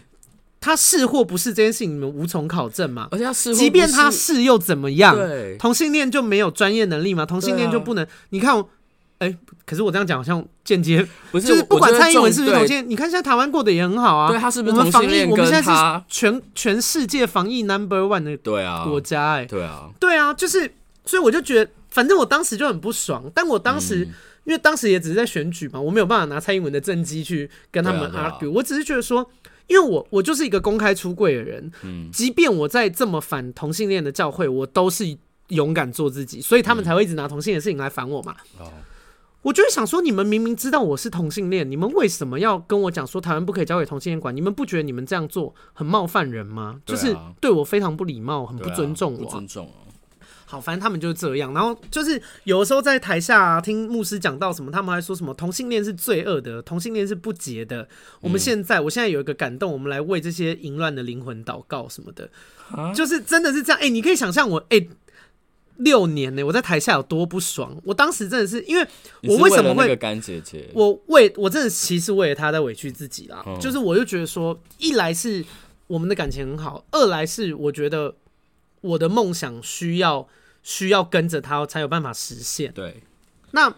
S1: 他是或不是这件事情，你们无从考证嘛？而且他是，即便他是又怎么样？对，同性恋就没有专业能力吗？同性恋就不能？你看，哎、欸，可是我这样讲好像间接不是，就是不管蔡英文是不是同性恋，你看现在台湾过得也很好啊。对，他是不是同性恋？我们现在是全全世界防疫 number one 的对啊国家哎，对啊，对啊，就是，所以我就觉得，反正我当时就很不爽，但我当时。嗯因为当时也只是在选举嘛，我没有办法拿蔡英文的政绩去跟他们 argue。我只是觉得说，因为我我就是一个公开出柜的人，嗯，即便我在这么反同性恋的教会，我都是勇敢做自己，所以他们才会一直拿同性恋的事情来烦我嘛。哦，我就会想说，你们明明知道我是同性恋，你们为什么要跟我讲说台湾不可以交给同性恋管？你们不觉得你们这样做很冒犯人吗？就是对我非常不礼貌，很不尊重我，不尊重。好，反正他们就是这样。然后就是有的时候在台下、啊、听牧师讲到什么，他们还说什么同性恋是罪恶的，同性恋是不洁的。我们现在，我现在有一个感动，我们来为这些淫乱的灵魂祷告什么的，啊、就是真的是这样。哎、欸，你可以想象我哎、欸、六年呢、欸，我在台下有多不爽。我当时真的是因为我为什么会
S2: 干姐姐？
S1: 我为我真的其实为了他在委屈自己啦。嗯、就是我就觉得说，一来是我们的感情很好，二来是我觉得我的梦想需要。需要跟着他才有办法实现。对，那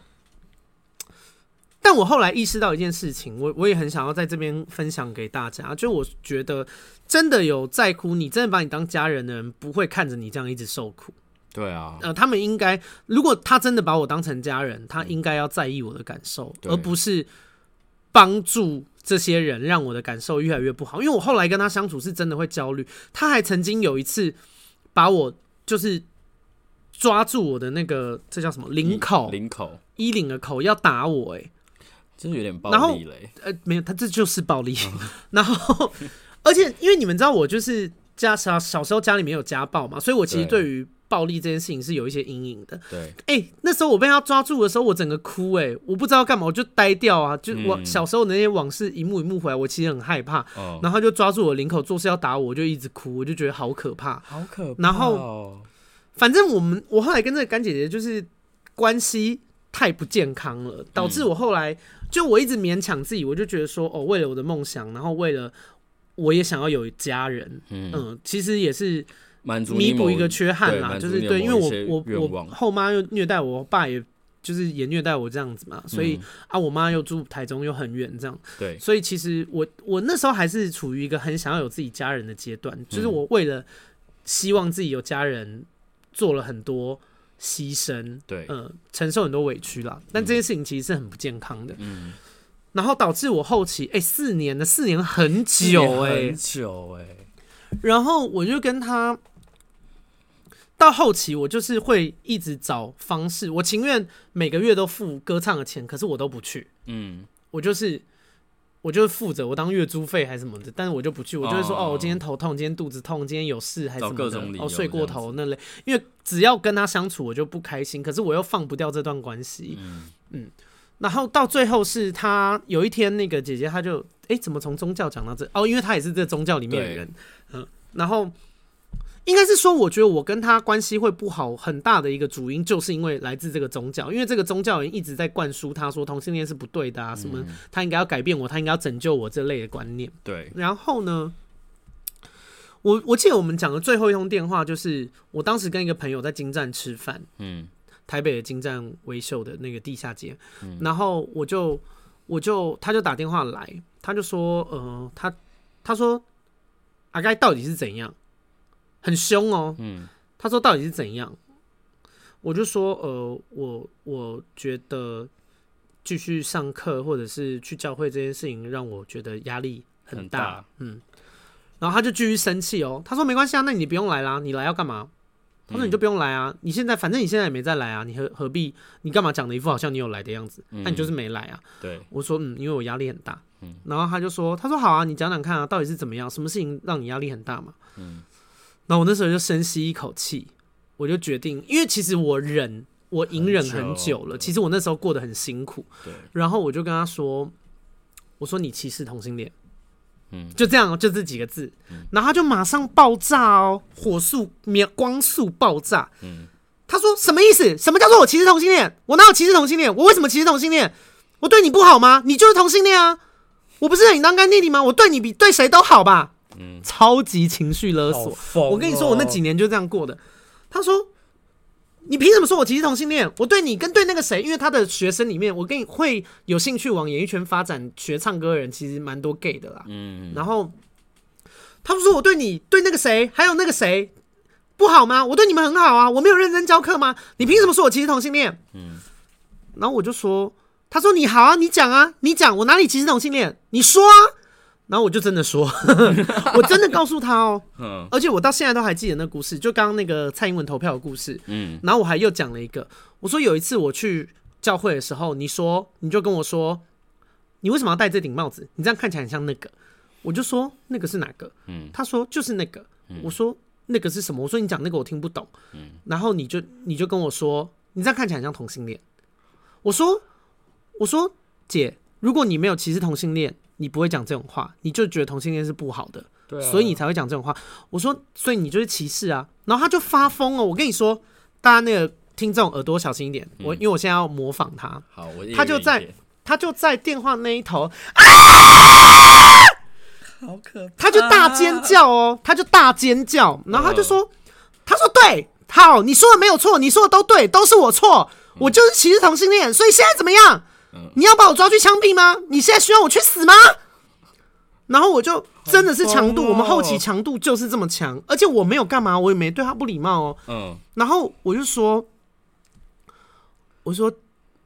S1: 但我后来意识到一件事情，我我也很想要在这边分享给大家。就我觉得，真的有在乎你，真的把你当家人的人，不会看着你这样一直受苦。对啊，呃，他们应该，如果他真的把我当成家人，他应该要在意我的感受，对而不是帮助这些人让我的感受越来越不好。因为我后来跟他相处是真的会焦虑。他还曾经有一次把我就是。抓住我的那个，这叫什么领口？领口衣领的口要打我、欸，哎，真的有点暴力嘞。呃，没有，他这就是暴力。然后，而且因为你们知道我就是家小小时候家里面有家暴嘛，所以我其实对于暴力这件事情是有一些阴影的。
S2: 对，
S1: 哎、欸，那时候我被他抓住的时候，我整个哭、欸，哎，我不知道干嘛，我就呆掉啊，就我小时候那些往事一幕一幕回来，我其实很害怕。
S2: 哦、
S1: 然后他就抓住我领口，做事要打我，我就一直哭，我就觉得好可怕，
S2: 好可怕。
S1: 然后，反正我们我后来跟这个干姐姐就是关系太不健康了，导致我后来就我一直勉强自己，我就觉得说，哦，为了我的梦想，然后为了我也想要有家人，嗯，嗯，其实也是。弥补一个缺憾啦，就是对，因为我我我后妈又虐待我，我爸也就是也虐待我这样子嘛，所以、嗯、啊，我妈又住台中又很远，这样，
S2: 对，
S1: 所以其实我我那时候还是处于一个很想要有自己家人的阶段，就是我为了希望自己有家人，做了很多牺牲，
S2: 对，
S1: 嗯，承受很多委屈啦，但这件事情其实是很不健康的，
S2: 嗯，
S1: 然后导致我后期，哎、欸，四年的四年很久、欸，哎，
S2: 很久、欸，哎，
S1: 然后我就跟他。到后期，我就是会一直找方式，我情愿每个月都付歌唱的钱，可是我都不去。
S2: 嗯，
S1: 我就是我就是负责我当月租费还是什么的，但是我就不去，我就会说哦，哦，我今天头痛，今天肚子痛，今天有事还是什么的，哦，睡过头那类。因为只要跟他相处，我就不开心，可是我又放不掉这段关系。
S2: 嗯
S1: 嗯，然后到最后是他有一天那个姐姐，她就哎、欸，怎么从宗教讲到这？哦，因为她也是这宗教里面的人。嗯，然后。应该是说，我觉得我跟他关系会不好，很大的一个主因就是因为来自这个宗教，因为这个宗教人一直在灌输他说同性恋是不对的啊，什么他应该要改变我，他应该要拯救我这类的观念。
S2: 对。
S1: 然后呢，我我记得我们讲的最后一通电话，就是我当时跟一个朋友在金站吃饭，
S2: 嗯，
S1: 台北的金站维秀的那个地下街，然后我就我就他就打电话来，他就说，呃，他他说阿该到底是怎样？很凶哦，
S2: 嗯，
S1: 他说到底是怎样？我就说，呃，我我觉得继续上课或者是去教会这件事情让我觉得压力很大，
S2: 很大，
S1: 嗯，然后他就继续生气哦，他说没关系啊，那你不用来啦，你来要干嘛？他说你就不用来啊，你现在反正你现在也没再来啊，你何何必？你干嘛讲的一副好像你有来的样子？那你就是没来啊。
S2: 对，
S1: 我说嗯，因为我压力很大，嗯，然后他就说，他说好啊，你讲讲看啊，到底是怎么样？什么事情让你压力很大嘛？
S2: 嗯。
S1: 那我那时候就深吸一口气，我就决定，因为其实我忍，我隐忍很久了。其实我那时候过得很辛苦。
S2: 对。
S1: 然后我就跟他说：“我说你歧视同性恋。”
S2: 嗯，
S1: 就这样，就这几个字。然后他就马上爆炸哦，火速、秒光速爆炸。
S2: 嗯。
S1: 他说：“什么意思？什么叫做我歧视同性恋？我哪有歧视同性恋？我为什么歧视同性恋？我对你不好吗？你就是同性恋啊！我不是让你当干弟弟吗？我对你比对谁都好吧？”
S2: 嗯，
S1: 超级情绪勒索。
S2: 哦、
S1: 我跟你说，我那几年就这样过的。他说：“你凭什么说我歧视同性恋？我对你跟对那个谁，因为他的学生里面，我跟你会有兴趣往演艺圈发展、学唱歌的人，其实蛮多 gay 的啦。
S2: 嗯，
S1: 然后他们说我对你、对那个谁，还有那个谁不好吗？我对你们很好啊，我没有认真教课吗？你凭什么说我歧视同性恋？
S2: 嗯，
S1: 然后我就说，他说你好啊，你讲啊，你讲，我哪里歧视同性恋？你说啊。”然后我就真的说，我真的告诉他哦，而且我到现在都还记得那故事，就刚刚那个蔡英文投票的故事，
S2: 嗯，
S1: 然后我还又讲了一个，我说有一次我去教会的时候，你说你就跟我说，你为什么要戴这顶帽子？你这样看起来很像那个，我就说那个是哪个？
S2: 嗯，
S1: 他说就是那个，我说那个是什么？我说你讲那个我听不懂，
S2: 嗯，
S1: 然后你就你就跟我说，你这样看起来很像同性恋，我说我说姐，如果你没有歧视同性恋。你不会讲这种话，你就觉得同性恋是不好的，
S2: 对啊，
S1: 所以你才会讲这种话。我说，所以你就是歧视啊。然后他就发疯哦。我跟你说，大家那个听众耳朵小心一点。嗯、我因为我现在要模仿他，
S2: 好，我
S1: 他就在他就在电话那一头，啊，
S2: 好可怕，
S1: 他就大尖叫哦，他就大尖叫，然后他就说，呃、他说对，好，你说的没有错，你说的都对，都是我错，我就是歧视同性恋，所以现在怎么样？你要把我抓去枪毙吗？你现在需要我去死吗？然后我就真的是强度，我们后期强度就是这么强，而且我没有干嘛，我也没对他不礼貌哦。
S2: 嗯，
S1: 然后我就说，我说，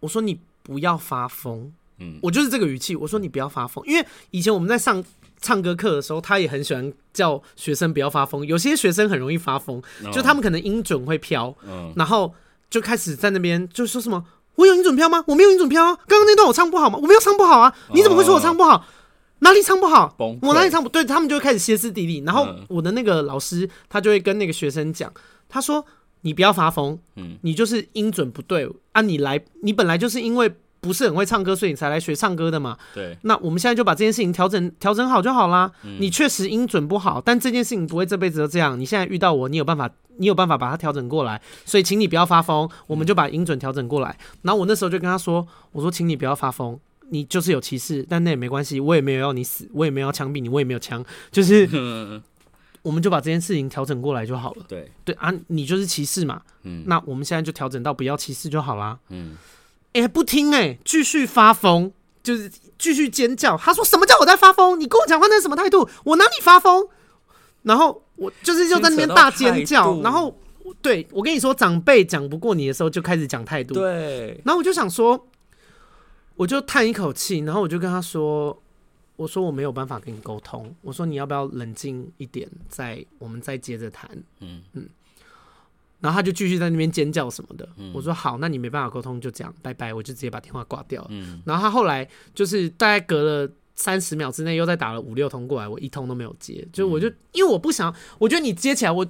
S1: 我说你不要发疯，
S2: 嗯，
S1: 我就是这个语气，我说你不要发疯，因为以前我们在上唱歌课的时候，他也很喜欢叫学生不要发疯，有些学生很容易发疯，就他们可能音准会飘，
S2: 嗯，
S1: 然后就开始在那边就说什么。我有音准飘吗？我没有音准飘啊！刚刚那段我唱不好吗？我没有唱不好啊！你怎么会说我唱不好？哪里唱不好？我哪里唱不对？他们就会开始歇斯底里。然后我的那个老师他就会跟那个学生讲，他说：“你不要发疯，嗯，你就是音准不对啊，你来，你本来就是因为。”不是很会唱歌，所以你才来学唱歌的嘛？
S2: 对。
S1: 那我们现在就把这件事情调整调整好就好啦。嗯、你确实音准不好，但这件事情不会这辈子都这样。你现在遇到我，你有办法，你有办法把它调整过来。所以，请你不要发疯，我们就把音准调整过来。嗯、然后我那时候就跟他说：“我说，请你不要发疯，你就是有歧视，但那也没关系，我也没有要你死，我也没有要枪毙你，我也没有枪，就是，我们就把这件事情调整过来就好了。
S2: 对
S1: 对啊，你就是歧视嘛。嗯。那我们现在就调整到不要歧视就好啦。嗯。哎、欸，不听哎、欸，继续发疯，就是继续尖叫。他说：“什么叫我在发疯？你跟我讲话那是什么态度？我哪里发疯？”然后我就是就在那边大尖叫。然后对我跟你说，长辈讲不过你的时候，就开始讲态度。
S2: 对。
S1: 然后我就想说，我就叹一口气，然后我就跟他说：“我说我没有办法跟你沟通。我说你要不要冷静一点，再我们再接着谈。”嗯嗯。然后他就继续在那边尖叫什么的。嗯、我说好，那你没办法沟通，就这样，拜拜，我就直接把电话挂掉了。嗯、然后他后来就是大概隔了三十秒之内，又再打了五六通过来，我一通都没有接。就我就、嗯、因为我不想，我觉得你接起来我。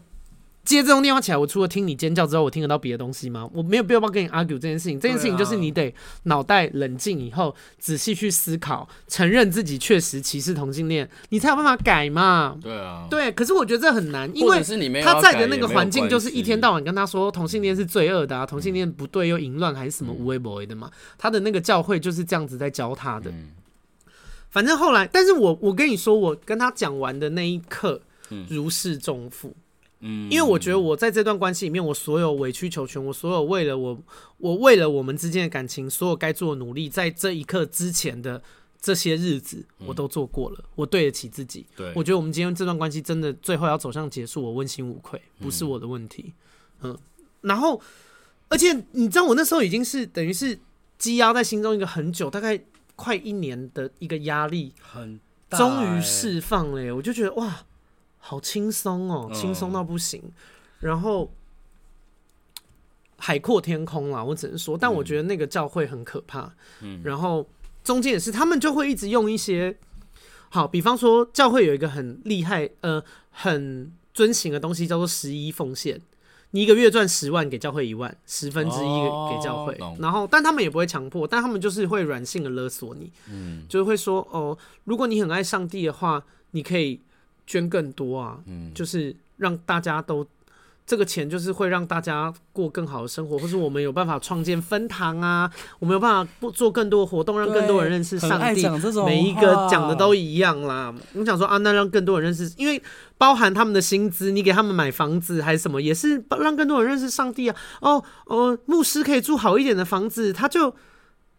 S1: 接这通电话起来，我除了听你尖叫之后，我听得到别的东西吗？我没有必要跟你 argue 这件事情。这件事情就是你得脑袋冷静以后，仔细去思考，承认自己确实歧视同性恋，你才有办法改嘛。
S2: 对啊，
S1: 对。可是我觉得这很难，因为他在的那个环境就是一天到晚跟他说同性恋是罪恶的啊，同性恋不对又淫乱还是什么无为 boy 的嘛。他的那个教会就是这样子在教他的。反正后来，但是我我跟你说，我跟他讲完的那一刻，如释重负。嗯，因为我觉得我在这段关系里面，我所有委曲求全，我所有为了我，我为了我们之间的感情，所有该做的努力，在这一刻之前的这些日子，我都做过了，我对得起自己。对，我觉得我们今天这段关系真的最后要走向结束，我问心无愧，不是我的问题。嗯，然后，而且你知道，我那时候已经是等于是积压在心中一个很久，大概快一年的一个压力，很终于释放了耶，我就觉得哇。好轻松哦，轻松到不行。Oh. 然后海阔天空啦，我只能说，但我觉得那个教会很可怕。嗯，然后中间也是，他们就会一直用一些好，比方说教会有一个很厉害呃很遵行的东西，叫做十一奉献。你一个月赚十万，给教会一万，十分之一给教会。Oh, 然后，但他们也不会强迫，但他们就是会软性的勒索你。嗯，就是会说哦，如果你很爱上帝的话，你可以。捐更多啊，嗯，就是让大家都这个钱，就是会让大家过更好的生活，或是我们有办法创建分堂啊，我们有办法不做更多的活动，让更多人认识上帝。每一个讲的都一样啦。我想说啊，那让更多人认识，因为包含他们的薪资，你给他们买房子还是什么，也是让更多人认识上帝啊。哦哦，牧师可以住好一点的房子，他就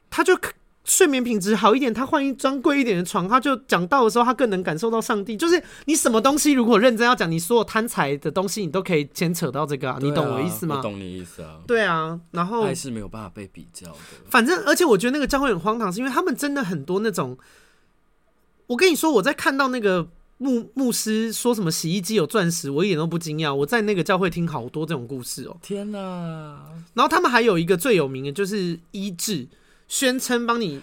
S1: 他就。睡眠品质好一点，他换一张贵一点的床，他就讲道的时候，他更能感受到上帝。就是你什么东西，如果认真要讲，你所有贪财的东西，你都可以牵扯到这个啊，啊你懂我意思吗？
S2: 我懂你意思啊。
S1: 对啊，然后
S2: 还是没有办法被比较的。
S1: 反正，而且我觉得那个教会很荒唐，是因为他们真的很多那种。我跟你说，我在看到那个牧牧师说什么洗衣机有钻石，我一点都不惊讶。我在那个教会听好多这种故事哦、喔。
S2: 天哪！
S1: 然后他们还有一个最有名的就是医治。宣称帮你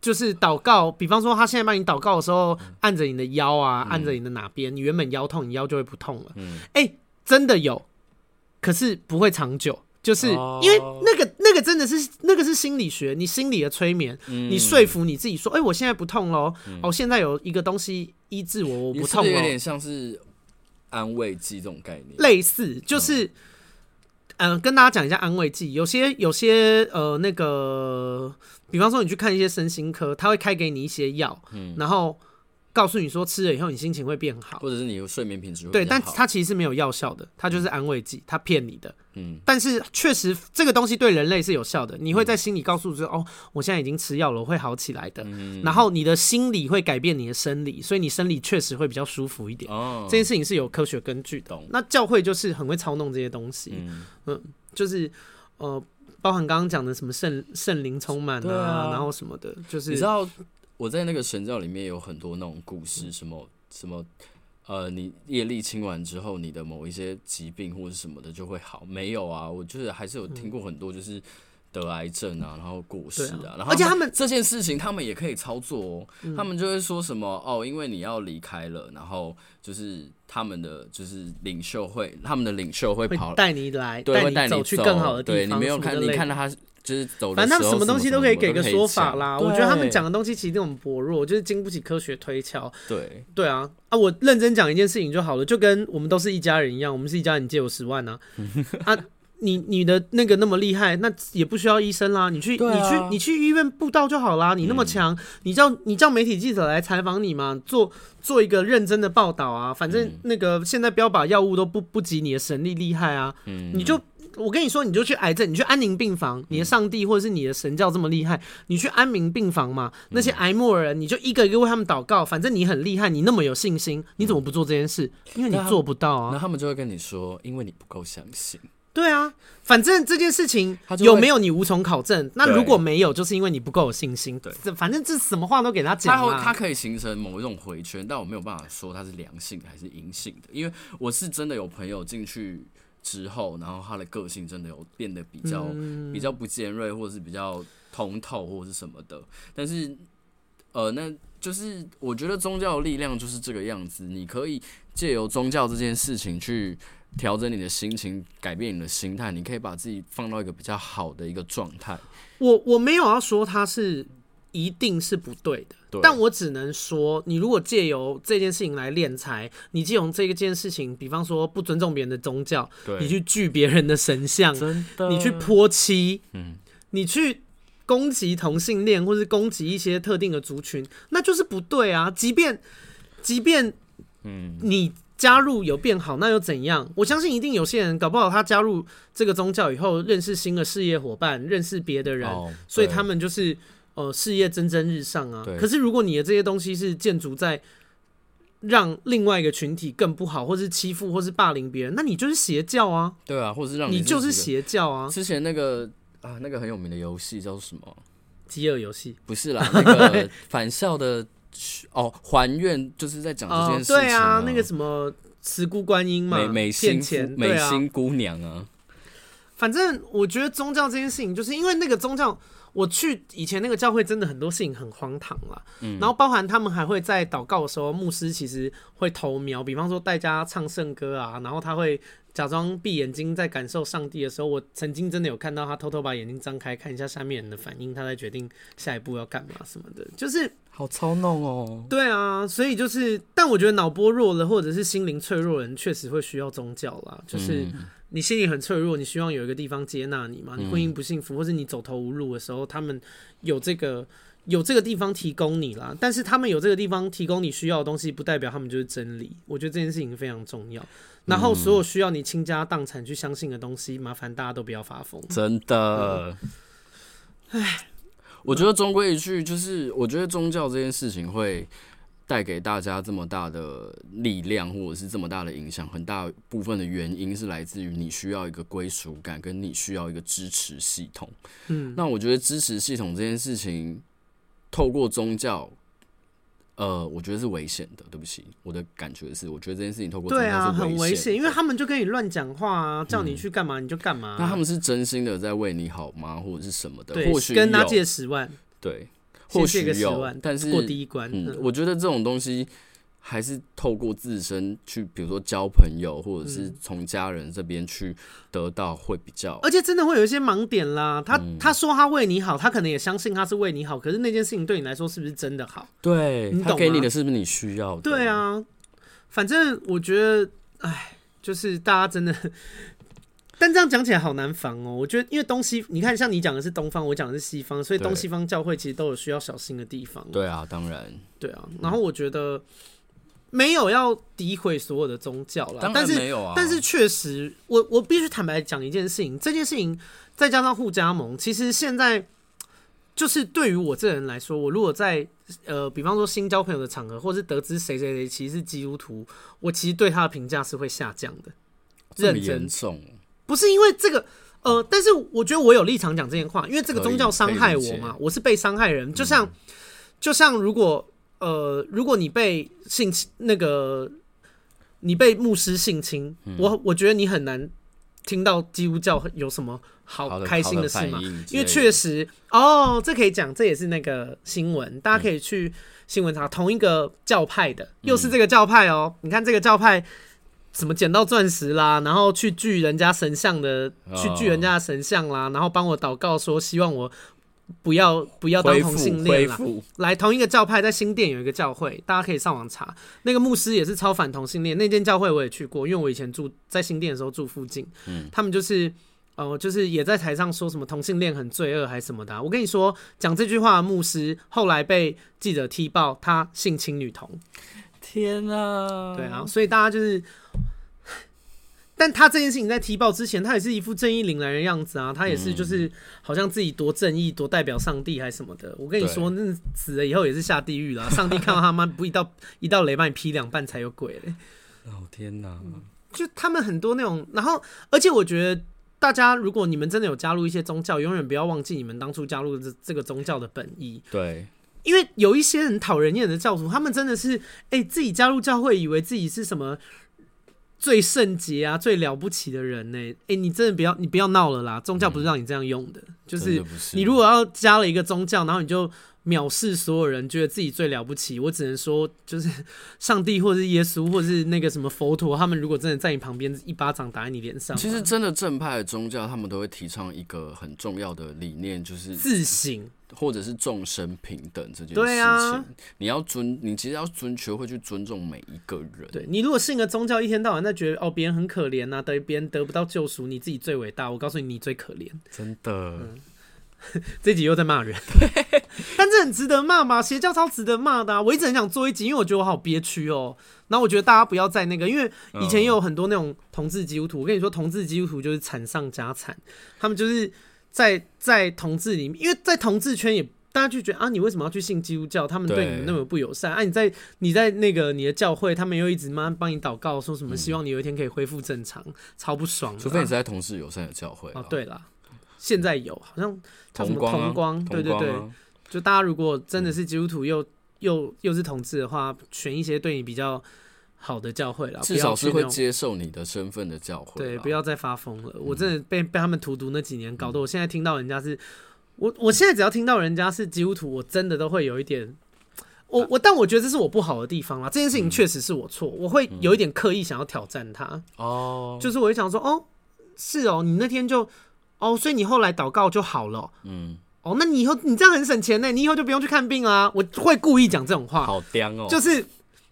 S1: 就是祷告，比方说他现在帮你祷告的时候，按着你的腰啊，按着你的哪边，你原本腰痛，你腰就会不痛了。嗯，哎，真的有，可是不会长久，就是因为那个那个真的是那个是心理学，你心理的催眠，你说服你自己说，哎，我现在不痛喽，哦，现在有一个东西医治我，我不痛了，有
S2: 点像是安慰剂这种概念，
S1: 类似就是。嗯、呃，跟大家讲一下安慰剂，有些有些呃那个，比方说你去看一些身心科，他会开给你一些药，嗯，然后告诉你说吃了以后你心情会变好，
S2: 或者是你睡眠品质会
S1: 对，但它其实是没有药效的，它就是安慰剂，它骗你的。嗯，但是确实这个东西对人类是有效的。你会在心里告诉说：“嗯、哦，我现在已经吃药了，我会好起来的。嗯”然后你的心理会改变你的生理，所以你生理确实会比较舒服一点。哦，这件事情是有科学根据的。懂那教会就是很会操弄这些东西。嗯，嗯，就是呃，包含刚刚讲的什么圣圣灵充满啊，啊然后什么的，就是
S2: 你知道我在那个神教里面有很多那种故事，什么什么。呃，你业力清完之后，你的某一些疾病或者什么的就会好？没有啊，我就是还是有听过很多，就是得癌症啊，然后过世啊，
S1: 啊
S2: 然后
S1: 而且他们
S2: 这件事情他们也可以操作哦，
S1: 嗯、
S2: 他们就会说什么哦，因为你要离开了，然后就是他们的就是领袖会，他们的领袖会跑
S1: 带你来，
S2: 对，
S1: 带
S2: 会带你
S1: 走去更好的地方，
S2: 对，你没有看，你看到他。就是走，
S1: 反正他们什么东西都可以给个说法啦。
S2: 我
S1: 觉得他们讲的东西其实都很薄弱，就是经不起科学推敲。
S2: 对
S1: 对啊啊！我认真讲一件事情就好了，就跟我们都是一家人一样，我们是一家人，你借我十万呢、啊？啊，你你的那个那么厉害，那也不需要医生啦，你去、啊、你去你去医院布道就好啦。你那么强、嗯，你叫你叫媒体记者来采访你嘛，做做一个认真的报道啊。反正那个现在标靶药物都不不及你的神力厉害啊，嗯、你就。我跟你说，你就去癌症，你去安宁病房，你的上帝或者是你的神教这么厉害，你去安宁病房嘛？那些癌末人，你就一个一个为他们祷告，反正你很厉害，你那么有信心，你怎么不做这件事？因为你做不到啊。
S2: 那他们就会跟你说，因为你不够相信。
S1: 对啊，反正这件事情有没有你无从考证。那如果没有，就是因为你不够有信心。对，反正这什么话都给他讲。
S2: 他他可以形成某一种回圈，但我没有办法说它是良性还是阴性的，因为我是真的有朋友进去。之后，然后他的个性真的有变得比较、嗯、比较不尖锐，或者是比较通透，或者是什么的。但是，呃，那就是我觉得宗教的力量就是这个样子。你可以借由宗教这件事情去调整你的心情，改变你的心态。你可以把自己放到一个比较好的一个状态。
S1: 我我没有要说他是。一定是不对的，对，但我只能说，你如果借由这件事情来敛财，你借由这个件事情，比方说不尊重别人的宗教，你去锯别人的神像，你去泼漆，嗯，你去攻击同性恋，或是攻击一些特定的族群，那就是不对啊。即便即便嗯，你加入有变好，那又怎样？我相信一定有些人搞不好他加入这个宗教以后，认识新的事业伙伴，认识别的人，哦，所以他们就是。呃，事业蒸蒸日上啊。可是如果你的这些东西是建筑在让另外一个群体更不好，或是欺负，或是霸凌别人，那你就是邪教啊。
S2: 对啊，或是让你，
S1: 你就是邪教啊。
S2: 之前那个啊，那个很有名的游戏叫什么？
S1: 饥饿游戏？
S2: 不是啦，那个 返校的哦，还愿就是在讲这件事情，啊哦。对啊，
S1: 那个什么慈姑观音嘛，
S2: 美美心美心姑娘啊。
S1: 反正我觉得宗教这件事情，就是因为那个宗教。我去以前那个教会，真的很多事情很荒唐啦。嗯，然后包含他们还会在祷告的时候，牧师其实会投瞄，比方说大家唱圣歌啊，然后他会假装闭眼睛在感受上帝的时候，我曾经真的有看到他偷偷把眼睛张开看一下下面人的反应，他在决定下一步要干嘛什么的，就是
S2: 好操弄哦。
S1: 对啊，所以就是，但我觉得脑波弱了或者是心灵脆弱的人，确实会需要宗教啦，就是。嗯你心里很脆弱，你希望有一个地方接纳你嘛？你婚姻不幸福，或是你走投无路的时候，他们有这个有这个地方提供你啦。但是他们有这个地方提供你需要的东西，不代表他们就是真理。我觉得这件事情非常重要。然后所有需要你倾家荡产去相信的东西，麻烦大家都不要发疯。
S2: 真的，唉，我觉得终归一句就是，我觉得宗教这件事情会。带给大家这么大的力量，或者是这么大的影响，很大部分的原因是来自于你需要一个归属感，跟你需要一个支持系统。嗯，那我觉得支持系统这件事情，透过宗教，呃，我觉得是危险的。对不起，我的感觉是，我觉得这件事情透过宗教是危险的。对啊，很危险，
S1: 因为他们就跟你乱讲话啊，叫你去干嘛你就干嘛啊。
S2: 那他们是真心的在为你好吗？或者是什么的？或许
S1: 跟他借十万。
S2: 对。或许有，但是
S1: 过第一关。
S2: 嗯，我觉得这种东西还是透过自身去，比如说交朋友，或者是从家人这边去得到会比较。
S1: 而且真的会有一些盲点啦。他他说他为你好，他可能也相信他是为你好，可是那件事情对你来说是不是真的好？
S2: 对，他给你的是不是你需要的？
S1: 对啊，反正我觉得，哎，就是大家真的。但这样讲起来好难防哦。我觉得，因为东西，你看，像你讲的是东方，我讲的是西方，所以东西方教会其实都有需要小心的地方。
S2: 对啊，当然。
S1: 对啊，然后我觉得没有要诋毁所有的宗教啦，
S2: 但是没有啊。
S1: 但是确实，我我必须坦白讲一件事情，这件事情再加上互加盟，其实现在就是对于我这人来说，我如果在呃，比方说新交朋友的场合，或是得知谁谁谁其实是基督徒，我其实对他的评价是会下降的。
S2: 这么严重？
S1: 不是因为这个，呃，但是我觉得我有立场讲这些话，因为这个宗教伤害我嘛，我是被伤害人，就像，就像如果，呃，如果你被性侵，那个你被牧师性侵，我我觉得你很难听到基督教有什么好开心的事嘛？因为确实哦，这可以讲，这也是那个新闻，大家可以去新闻查，同一个教派的，又是这个教派哦。你看这个教派，什么捡到钻石啦，然后去锯人家神像的，去锯人家的神像啦，然后帮我祷告说希望我。不要不要当同性恋啦。来，同一个教派在新店有一个教会，大家可以上网查。那个牧师也是超反同性恋。那间教会我也去过，因为我以前住在新店的时候住附近。嗯，他们就是哦、呃，就是也在台上说什么同性恋很罪恶还是什么的、啊。我跟你说，讲这句话的牧师后来被记者踢爆，他性侵女童。
S2: 天啊！
S1: 对啊，所以大家就是。但他这件事情在踢爆之前，他也是一副正义凛然的样子啊，他也是就是好像自己多正义，多代表上帝还是什么的。我跟你说，那死了以后也是下地狱了。上帝看到他妈不一道 一道雷把你劈两半才有鬼嘞！
S2: 老天哪！
S1: 就他们很多那种，然后而且我觉得大家如果你们真的有加入一些宗教，永远不要忘记你们当初加入这这个宗教的本意。
S2: 对，
S1: 因为有一些很讨人厌的教徒，他们真的是哎、欸、自己加入教会，以为自己是什么。最圣洁啊，最了不起的人呢？哎、欸，你真的不要，你不要闹了啦！宗教不是让你这样用的，嗯、就是你如果要加了一个宗教，然后你就藐视所有人，觉得自己最了不起。我只能说，就是 上帝，或是耶稣，或者是那个什么佛陀，他们如果真的在你旁边，一巴掌打在你脸上。
S2: 其实，真的正派的宗教，他们都会提倡一个很重要的理念，就是
S1: 自省。
S2: 或者是众生平等这件事情，对啊，你要尊，你其实要尊，学会去尊重每一个人。
S1: 对，你如果信个宗教，一天到晚在觉得哦，别人很可怜呐、啊，等于别人得不到救赎，你自己最伟大。我告诉你，你最可怜，
S2: 真的。嗯、
S1: 这集又在骂人，但这很值得骂吗？邪教超值得骂的、啊。我一直很想做一集，因为我觉得我好憋屈哦。然后我觉得大家不要再那个，因为以前也有很多那种同志基督徒。我跟你说，同志基督徒就是惨上加惨，他们就是。在在同志里面，因为在同志圈也大家就觉得啊，你为什么要去信基督教？他们对你们那么不友善啊！你在你在那个你的教会，他们又一直妈帮你祷告，说什么希望你有一天可以恢复正常，嗯、超不爽。
S2: 除非你是在同志友善的教会
S1: 哦。对了，现在有好像叫什么同光，
S2: 同光啊、
S1: 对对对，就大家如果真的是基督徒又、嗯、又又是同志的话，选一些对你比较。好的教会了，
S2: 至少是会接受你的身份的教会。
S1: 对，不要再发疯了。我真的被被他们荼毒那几年，搞得我现在听到人家是，我我现在只要听到人家是基督徒，我真的都会有一点，我我但我觉得这是我不好的地方啦。这件事情确实是我错，我会有一点刻意想要挑战他。哦，就是我会想说，哦，是哦，你那天就，哦，所以你后来祷告就好了。嗯，哦，那你以后你这样很省钱呢，你以后就不用去看病啊。我会故意讲这种话，
S2: 好刁哦，
S1: 就是。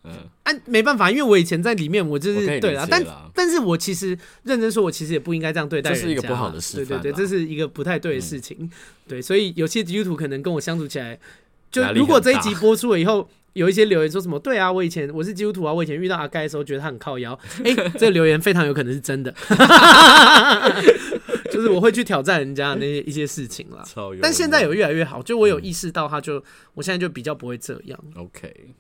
S1: 嗯，啊，没办法，因为我以前在里面，我就是对啦，但但是我其实认真说，我其实也不应该这样对待人家，
S2: 这是一个不好的事，
S1: 对对对，这是一个不太对的事情，嗯、对，所以有些基督徒可能跟我相处起来，就如果这一集播出了以后，有一些留言说什么，对啊，我以前我是基督徒啊，我以前遇到阿盖的时候觉得他很靠腰，哎、欸，这个留言非常有可能是真的，就是我会去挑战人家那些一些事情啦，但现在有越来越好，就我有意识到，他就、嗯、我现在就比较不会这样
S2: ，OK。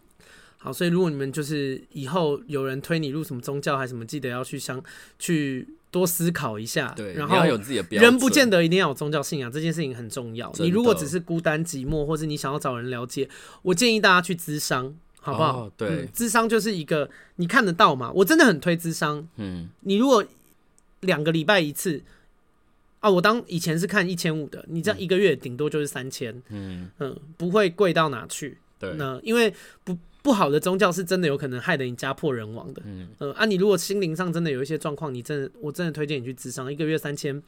S1: 好，所以如果你们就是以后有人推你入什么宗教还是什么，记得要去想去多思考一下。
S2: 对，
S1: 然后
S2: 要有自己的标准。
S1: 人不见得一定要有宗教信仰，这件事情很重要。你如果只是孤单寂寞，或是你想要找人了解，我建议大家去咨商，好不好？
S2: 哦、对、嗯，咨商就是一个你看得到嘛。我真的很推咨商。嗯，你如果两个礼拜一次啊，我当以前是看一千五的，你这样一个月顶多就是三千。嗯嗯，不会贵到哪去。对，那因为不。不好的宗教是真的有可能害得你家破人亡的。嗯，呃，啊，你如果心灵上真的有一些状况，你真的，我真的推荐你去智商，一个月三千，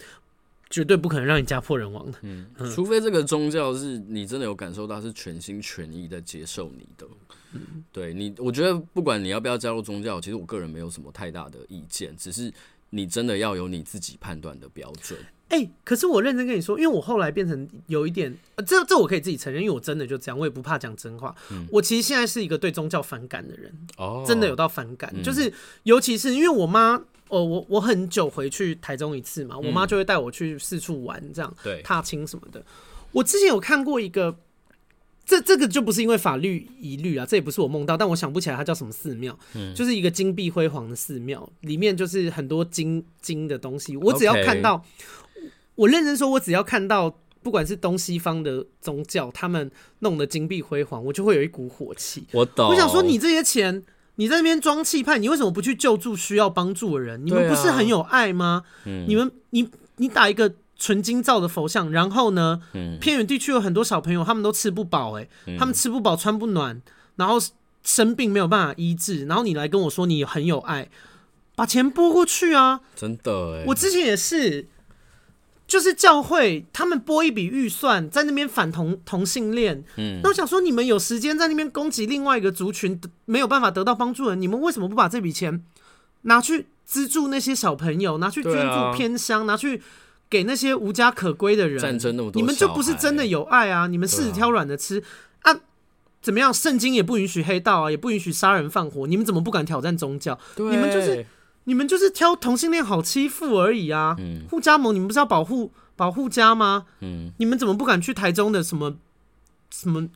S2: 绝对不可能让你家破人亡的。嗯，嗯，除非这个宗教是你真的有感受到是全心全意在接受你的。嗯，对你，我觉得不管你要不要加入宗教，其实我个人没有什么太大的意见，只是你真的要有你自己判断的标准。
S1: 哎、欸，可是我认真跟你说，因为我后来变成有一点，呃，这这我可以自己承认，因为我真的就这样，我也不怕讲真话。嗯、我其实现在是一个对宗教反感的人，哦，真的有到反感，嗯、就是尤其是因为我妈，哦，我我很久回去台中一次嘛，我妈就会带我去四处玩，这样，对、嗯，踏青什么的。我之前有看过一个，这这个就不是因为法律疑虑啊，这也不是我梦到，但我想不起来它叫什么寺庙，嗯，就是一个金碧辉煌的寺庙，里面就是很多金金的东西，我只要看到。Okay 我认真说，我只要看到不管是东西方的宗教，他们弄得金碧辉煌，我就会有一股火气。
S2: 我懂。
S1: 我想说，你这些钱你在那边装气派，你为什么不去救助需要帮助的人？你们不是很有爱吗？啊、你们，你你打一个纯金造的佛像，然后呢，嗯、偏远地区有很多小朋友，他们都吃不饱，哎，他们吃不饱穿不暖，然后生病没有办法医治，然后你来跟我说你很有爱，把钱拨过去啊！
S2: 真的，哎，
S1: 我之前也是。就是教会他们拨一笔预算在那边反同同性恋，嗯，那我想说，你们有时间在那边攻击另外一个族群，没有办法得到帮助的，你们为什么不把这笔钱拿去资助那些小朋友，拿去捐助偏乡，啊、拿去给那些无家可归的人？战争那么多，你们就不是真的有爱啊！你们柿子挑软的吃啊，啊？怎么样？圣经也不允许黑道啊，也不允许杀人放火，你们怎么不敢挑战宗教？你们就是。你们就是挑同性恋好欺负而已啊！护、嗯、家盟，你们不是要保护保护家吗？嗯，你们怎么不敢去台中的什么什么？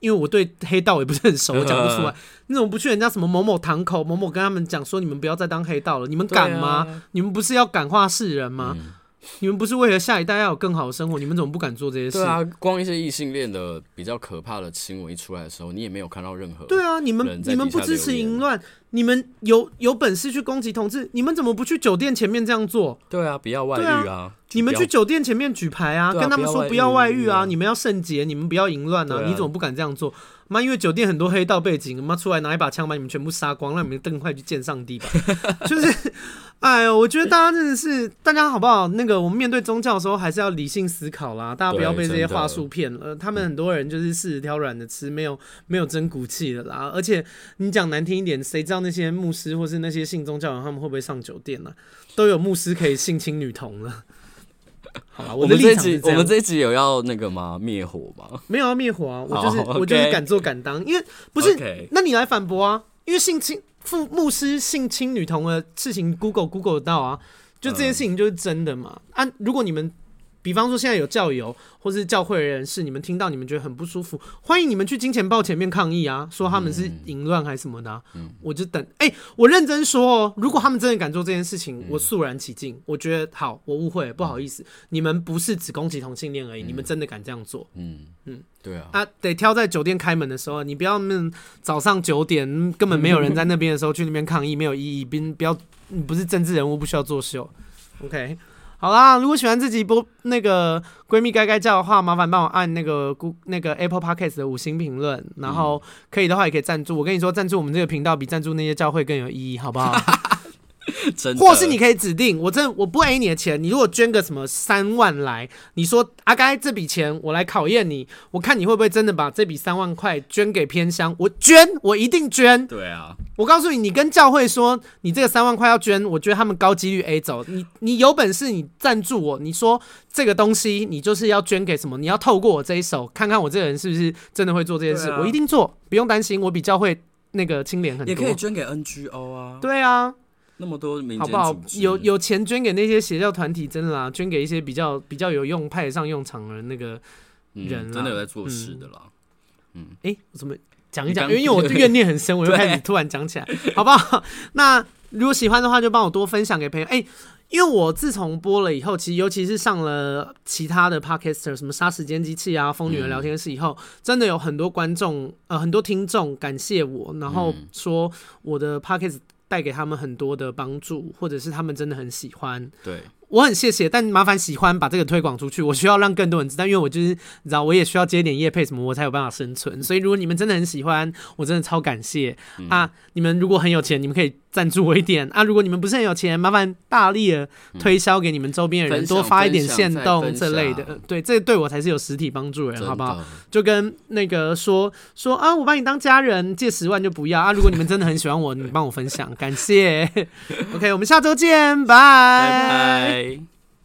S1: 因为我对黑道也不是很熟，我讲不出来。你怎么不去人家什么某某堂口某某跟他们讲说，你们不要再当黑道了？你们敢吗？啊、你们不是要感化世人吗？嗯你们不是为了下一代要有更好的生活？你们怎么不敢做这些事？
S2: 对啊，光一些异性恋的比较可怕的新闻一出来的时候，你也没有看到任何。
S1: 对啊，你们你们不支持淫乱，你们有有本事去攻击同志，你们怎么不去酒店前面这样做？
S2: 对啊，不要外遇啊！啊
S1: 你们去酒店前面举牌啊，啊跟他们说不要外遇啊，你们要圣洁，你们不要淫乱啊！啊你怎么不敢这样做？妈，因为酒店很多黑道背景，妈出来拿一把枪把你们全部杀光，让你们更快去见上帝吧！就是。哎呦，我觉得大家真的是，大家好不好？那个我们面对宗教的时候，还是要理性思考啦。大家不要被这些话术骗了。他们很多人就是柿子挑软的吃，没有没有真骨气的啦。而且你讲难听一点，谁知道那些牧师或是那些信宗教人，他们会不会上酒店呢、啊？都有牧师可以性侵女童了。好吧，我，
S2: 我们这一集我们这一集有要那个吗？灭火吗？
S1: 没有要灭火啊！我就是、oh, okay. 我就是敢做敢当，因为不是，Okay. 那你来反驳啊？因为性侵。父牧师性侵女童的事情，Google Google 到啊，就这件事情就是真的嘛？嗯啊、如果你们。比方说，现在有教友或是教会人士，你们听到你们觉得很不舒服，欢迎你们去金钱豹前面抗议啊，说他们是淫乱还是什么的、啊。嗯，我就等。哎、欸，我认真说哦，如果他们真的敢做这件事情，我肃然起敬。我觉得好，我误会了，不好意思。你们不是只攻击同性恋而已，你们真的敢这样做？嗯嗯，对啊。啊，得挑在酒店开门的时候，你不要那早上九点根本没有人在那边的时候去那边抗议，没有意义。并不要，你不是政治人物，不需要作秀。OK。好啦，如果喜欢这集播那个闺蜜该该叫的话，麻烦帮我按那个那个 Apple Podcast 的五星评论，然后可以的话也可以赞助。我跟你说，赞助我们这个频道比赞助那些教会更有意义，好不好？真的或是你可以指定，我真我不 A 你的钱，你如果捐个什么三万来，你说阿该这笔钱我来考验你，我看你会不会真的把这笔三万块捐给偏乡，我捐，我一定捐。
S2: 对啊，
S1: 我告诉你，你跟教会说你这个三万块要捐，我觉得他们高几率 A 走。你你有本事你赞助我，你说这个东西你就是要捐给什么？你要透过我这一手，看看我这个人是不是真的会做这件事，啊、我一定做，不用担心，我比教会那个清廉很多。
S2: 也可以捐给 NGO 啊。
S1: 对啊。
S2: 那么多
S1: 好不好？有有钱捐给那些邪教团体，真的啦，捐给一些比较比较有用、派得上用场的那个人、嗯，
S2: 真的有在做事的啦。
S1: 嗯，哎、欸，我怎么讲一讲？因为因为我 怨念很深，我又开始突然讲起来，好不好？那如果喜欢的话，就帮我多分享给朋友。哎、欸，因为我自从播了以后，其实尤其是上了其他的 podcaster，什么杀时间机器啊、疯女人聊天室以后，嗯、真的有很多观众呃很多听众感谢我，然后说我的 podcast。带给他们很多的帮助，或者是他们真的很喜欢。
S2: 对。
S1: 我很谢谢，但麻烦喜欢把这个推广出去。我需要让更多人知道，因为我就是你知道，我也需要接点业配什么，我才有办法生存。所以如果你们真的很喜欢，我真的超感谢、嗯、啊！你们如果很有钱，你们可以赞助我一点啊！如果你们不是很有钱，麻烦大力的推销给你们周边的人，嗯、多发一点线动这类的。对，这对我才是有实体帮助的人，好不好？就跟那个说说啊，我把你当家人，借十万就不要啊！如果你们真的很喜欢我，你帮我分享，感谢。OK，我们下周见，拜拜。Bye.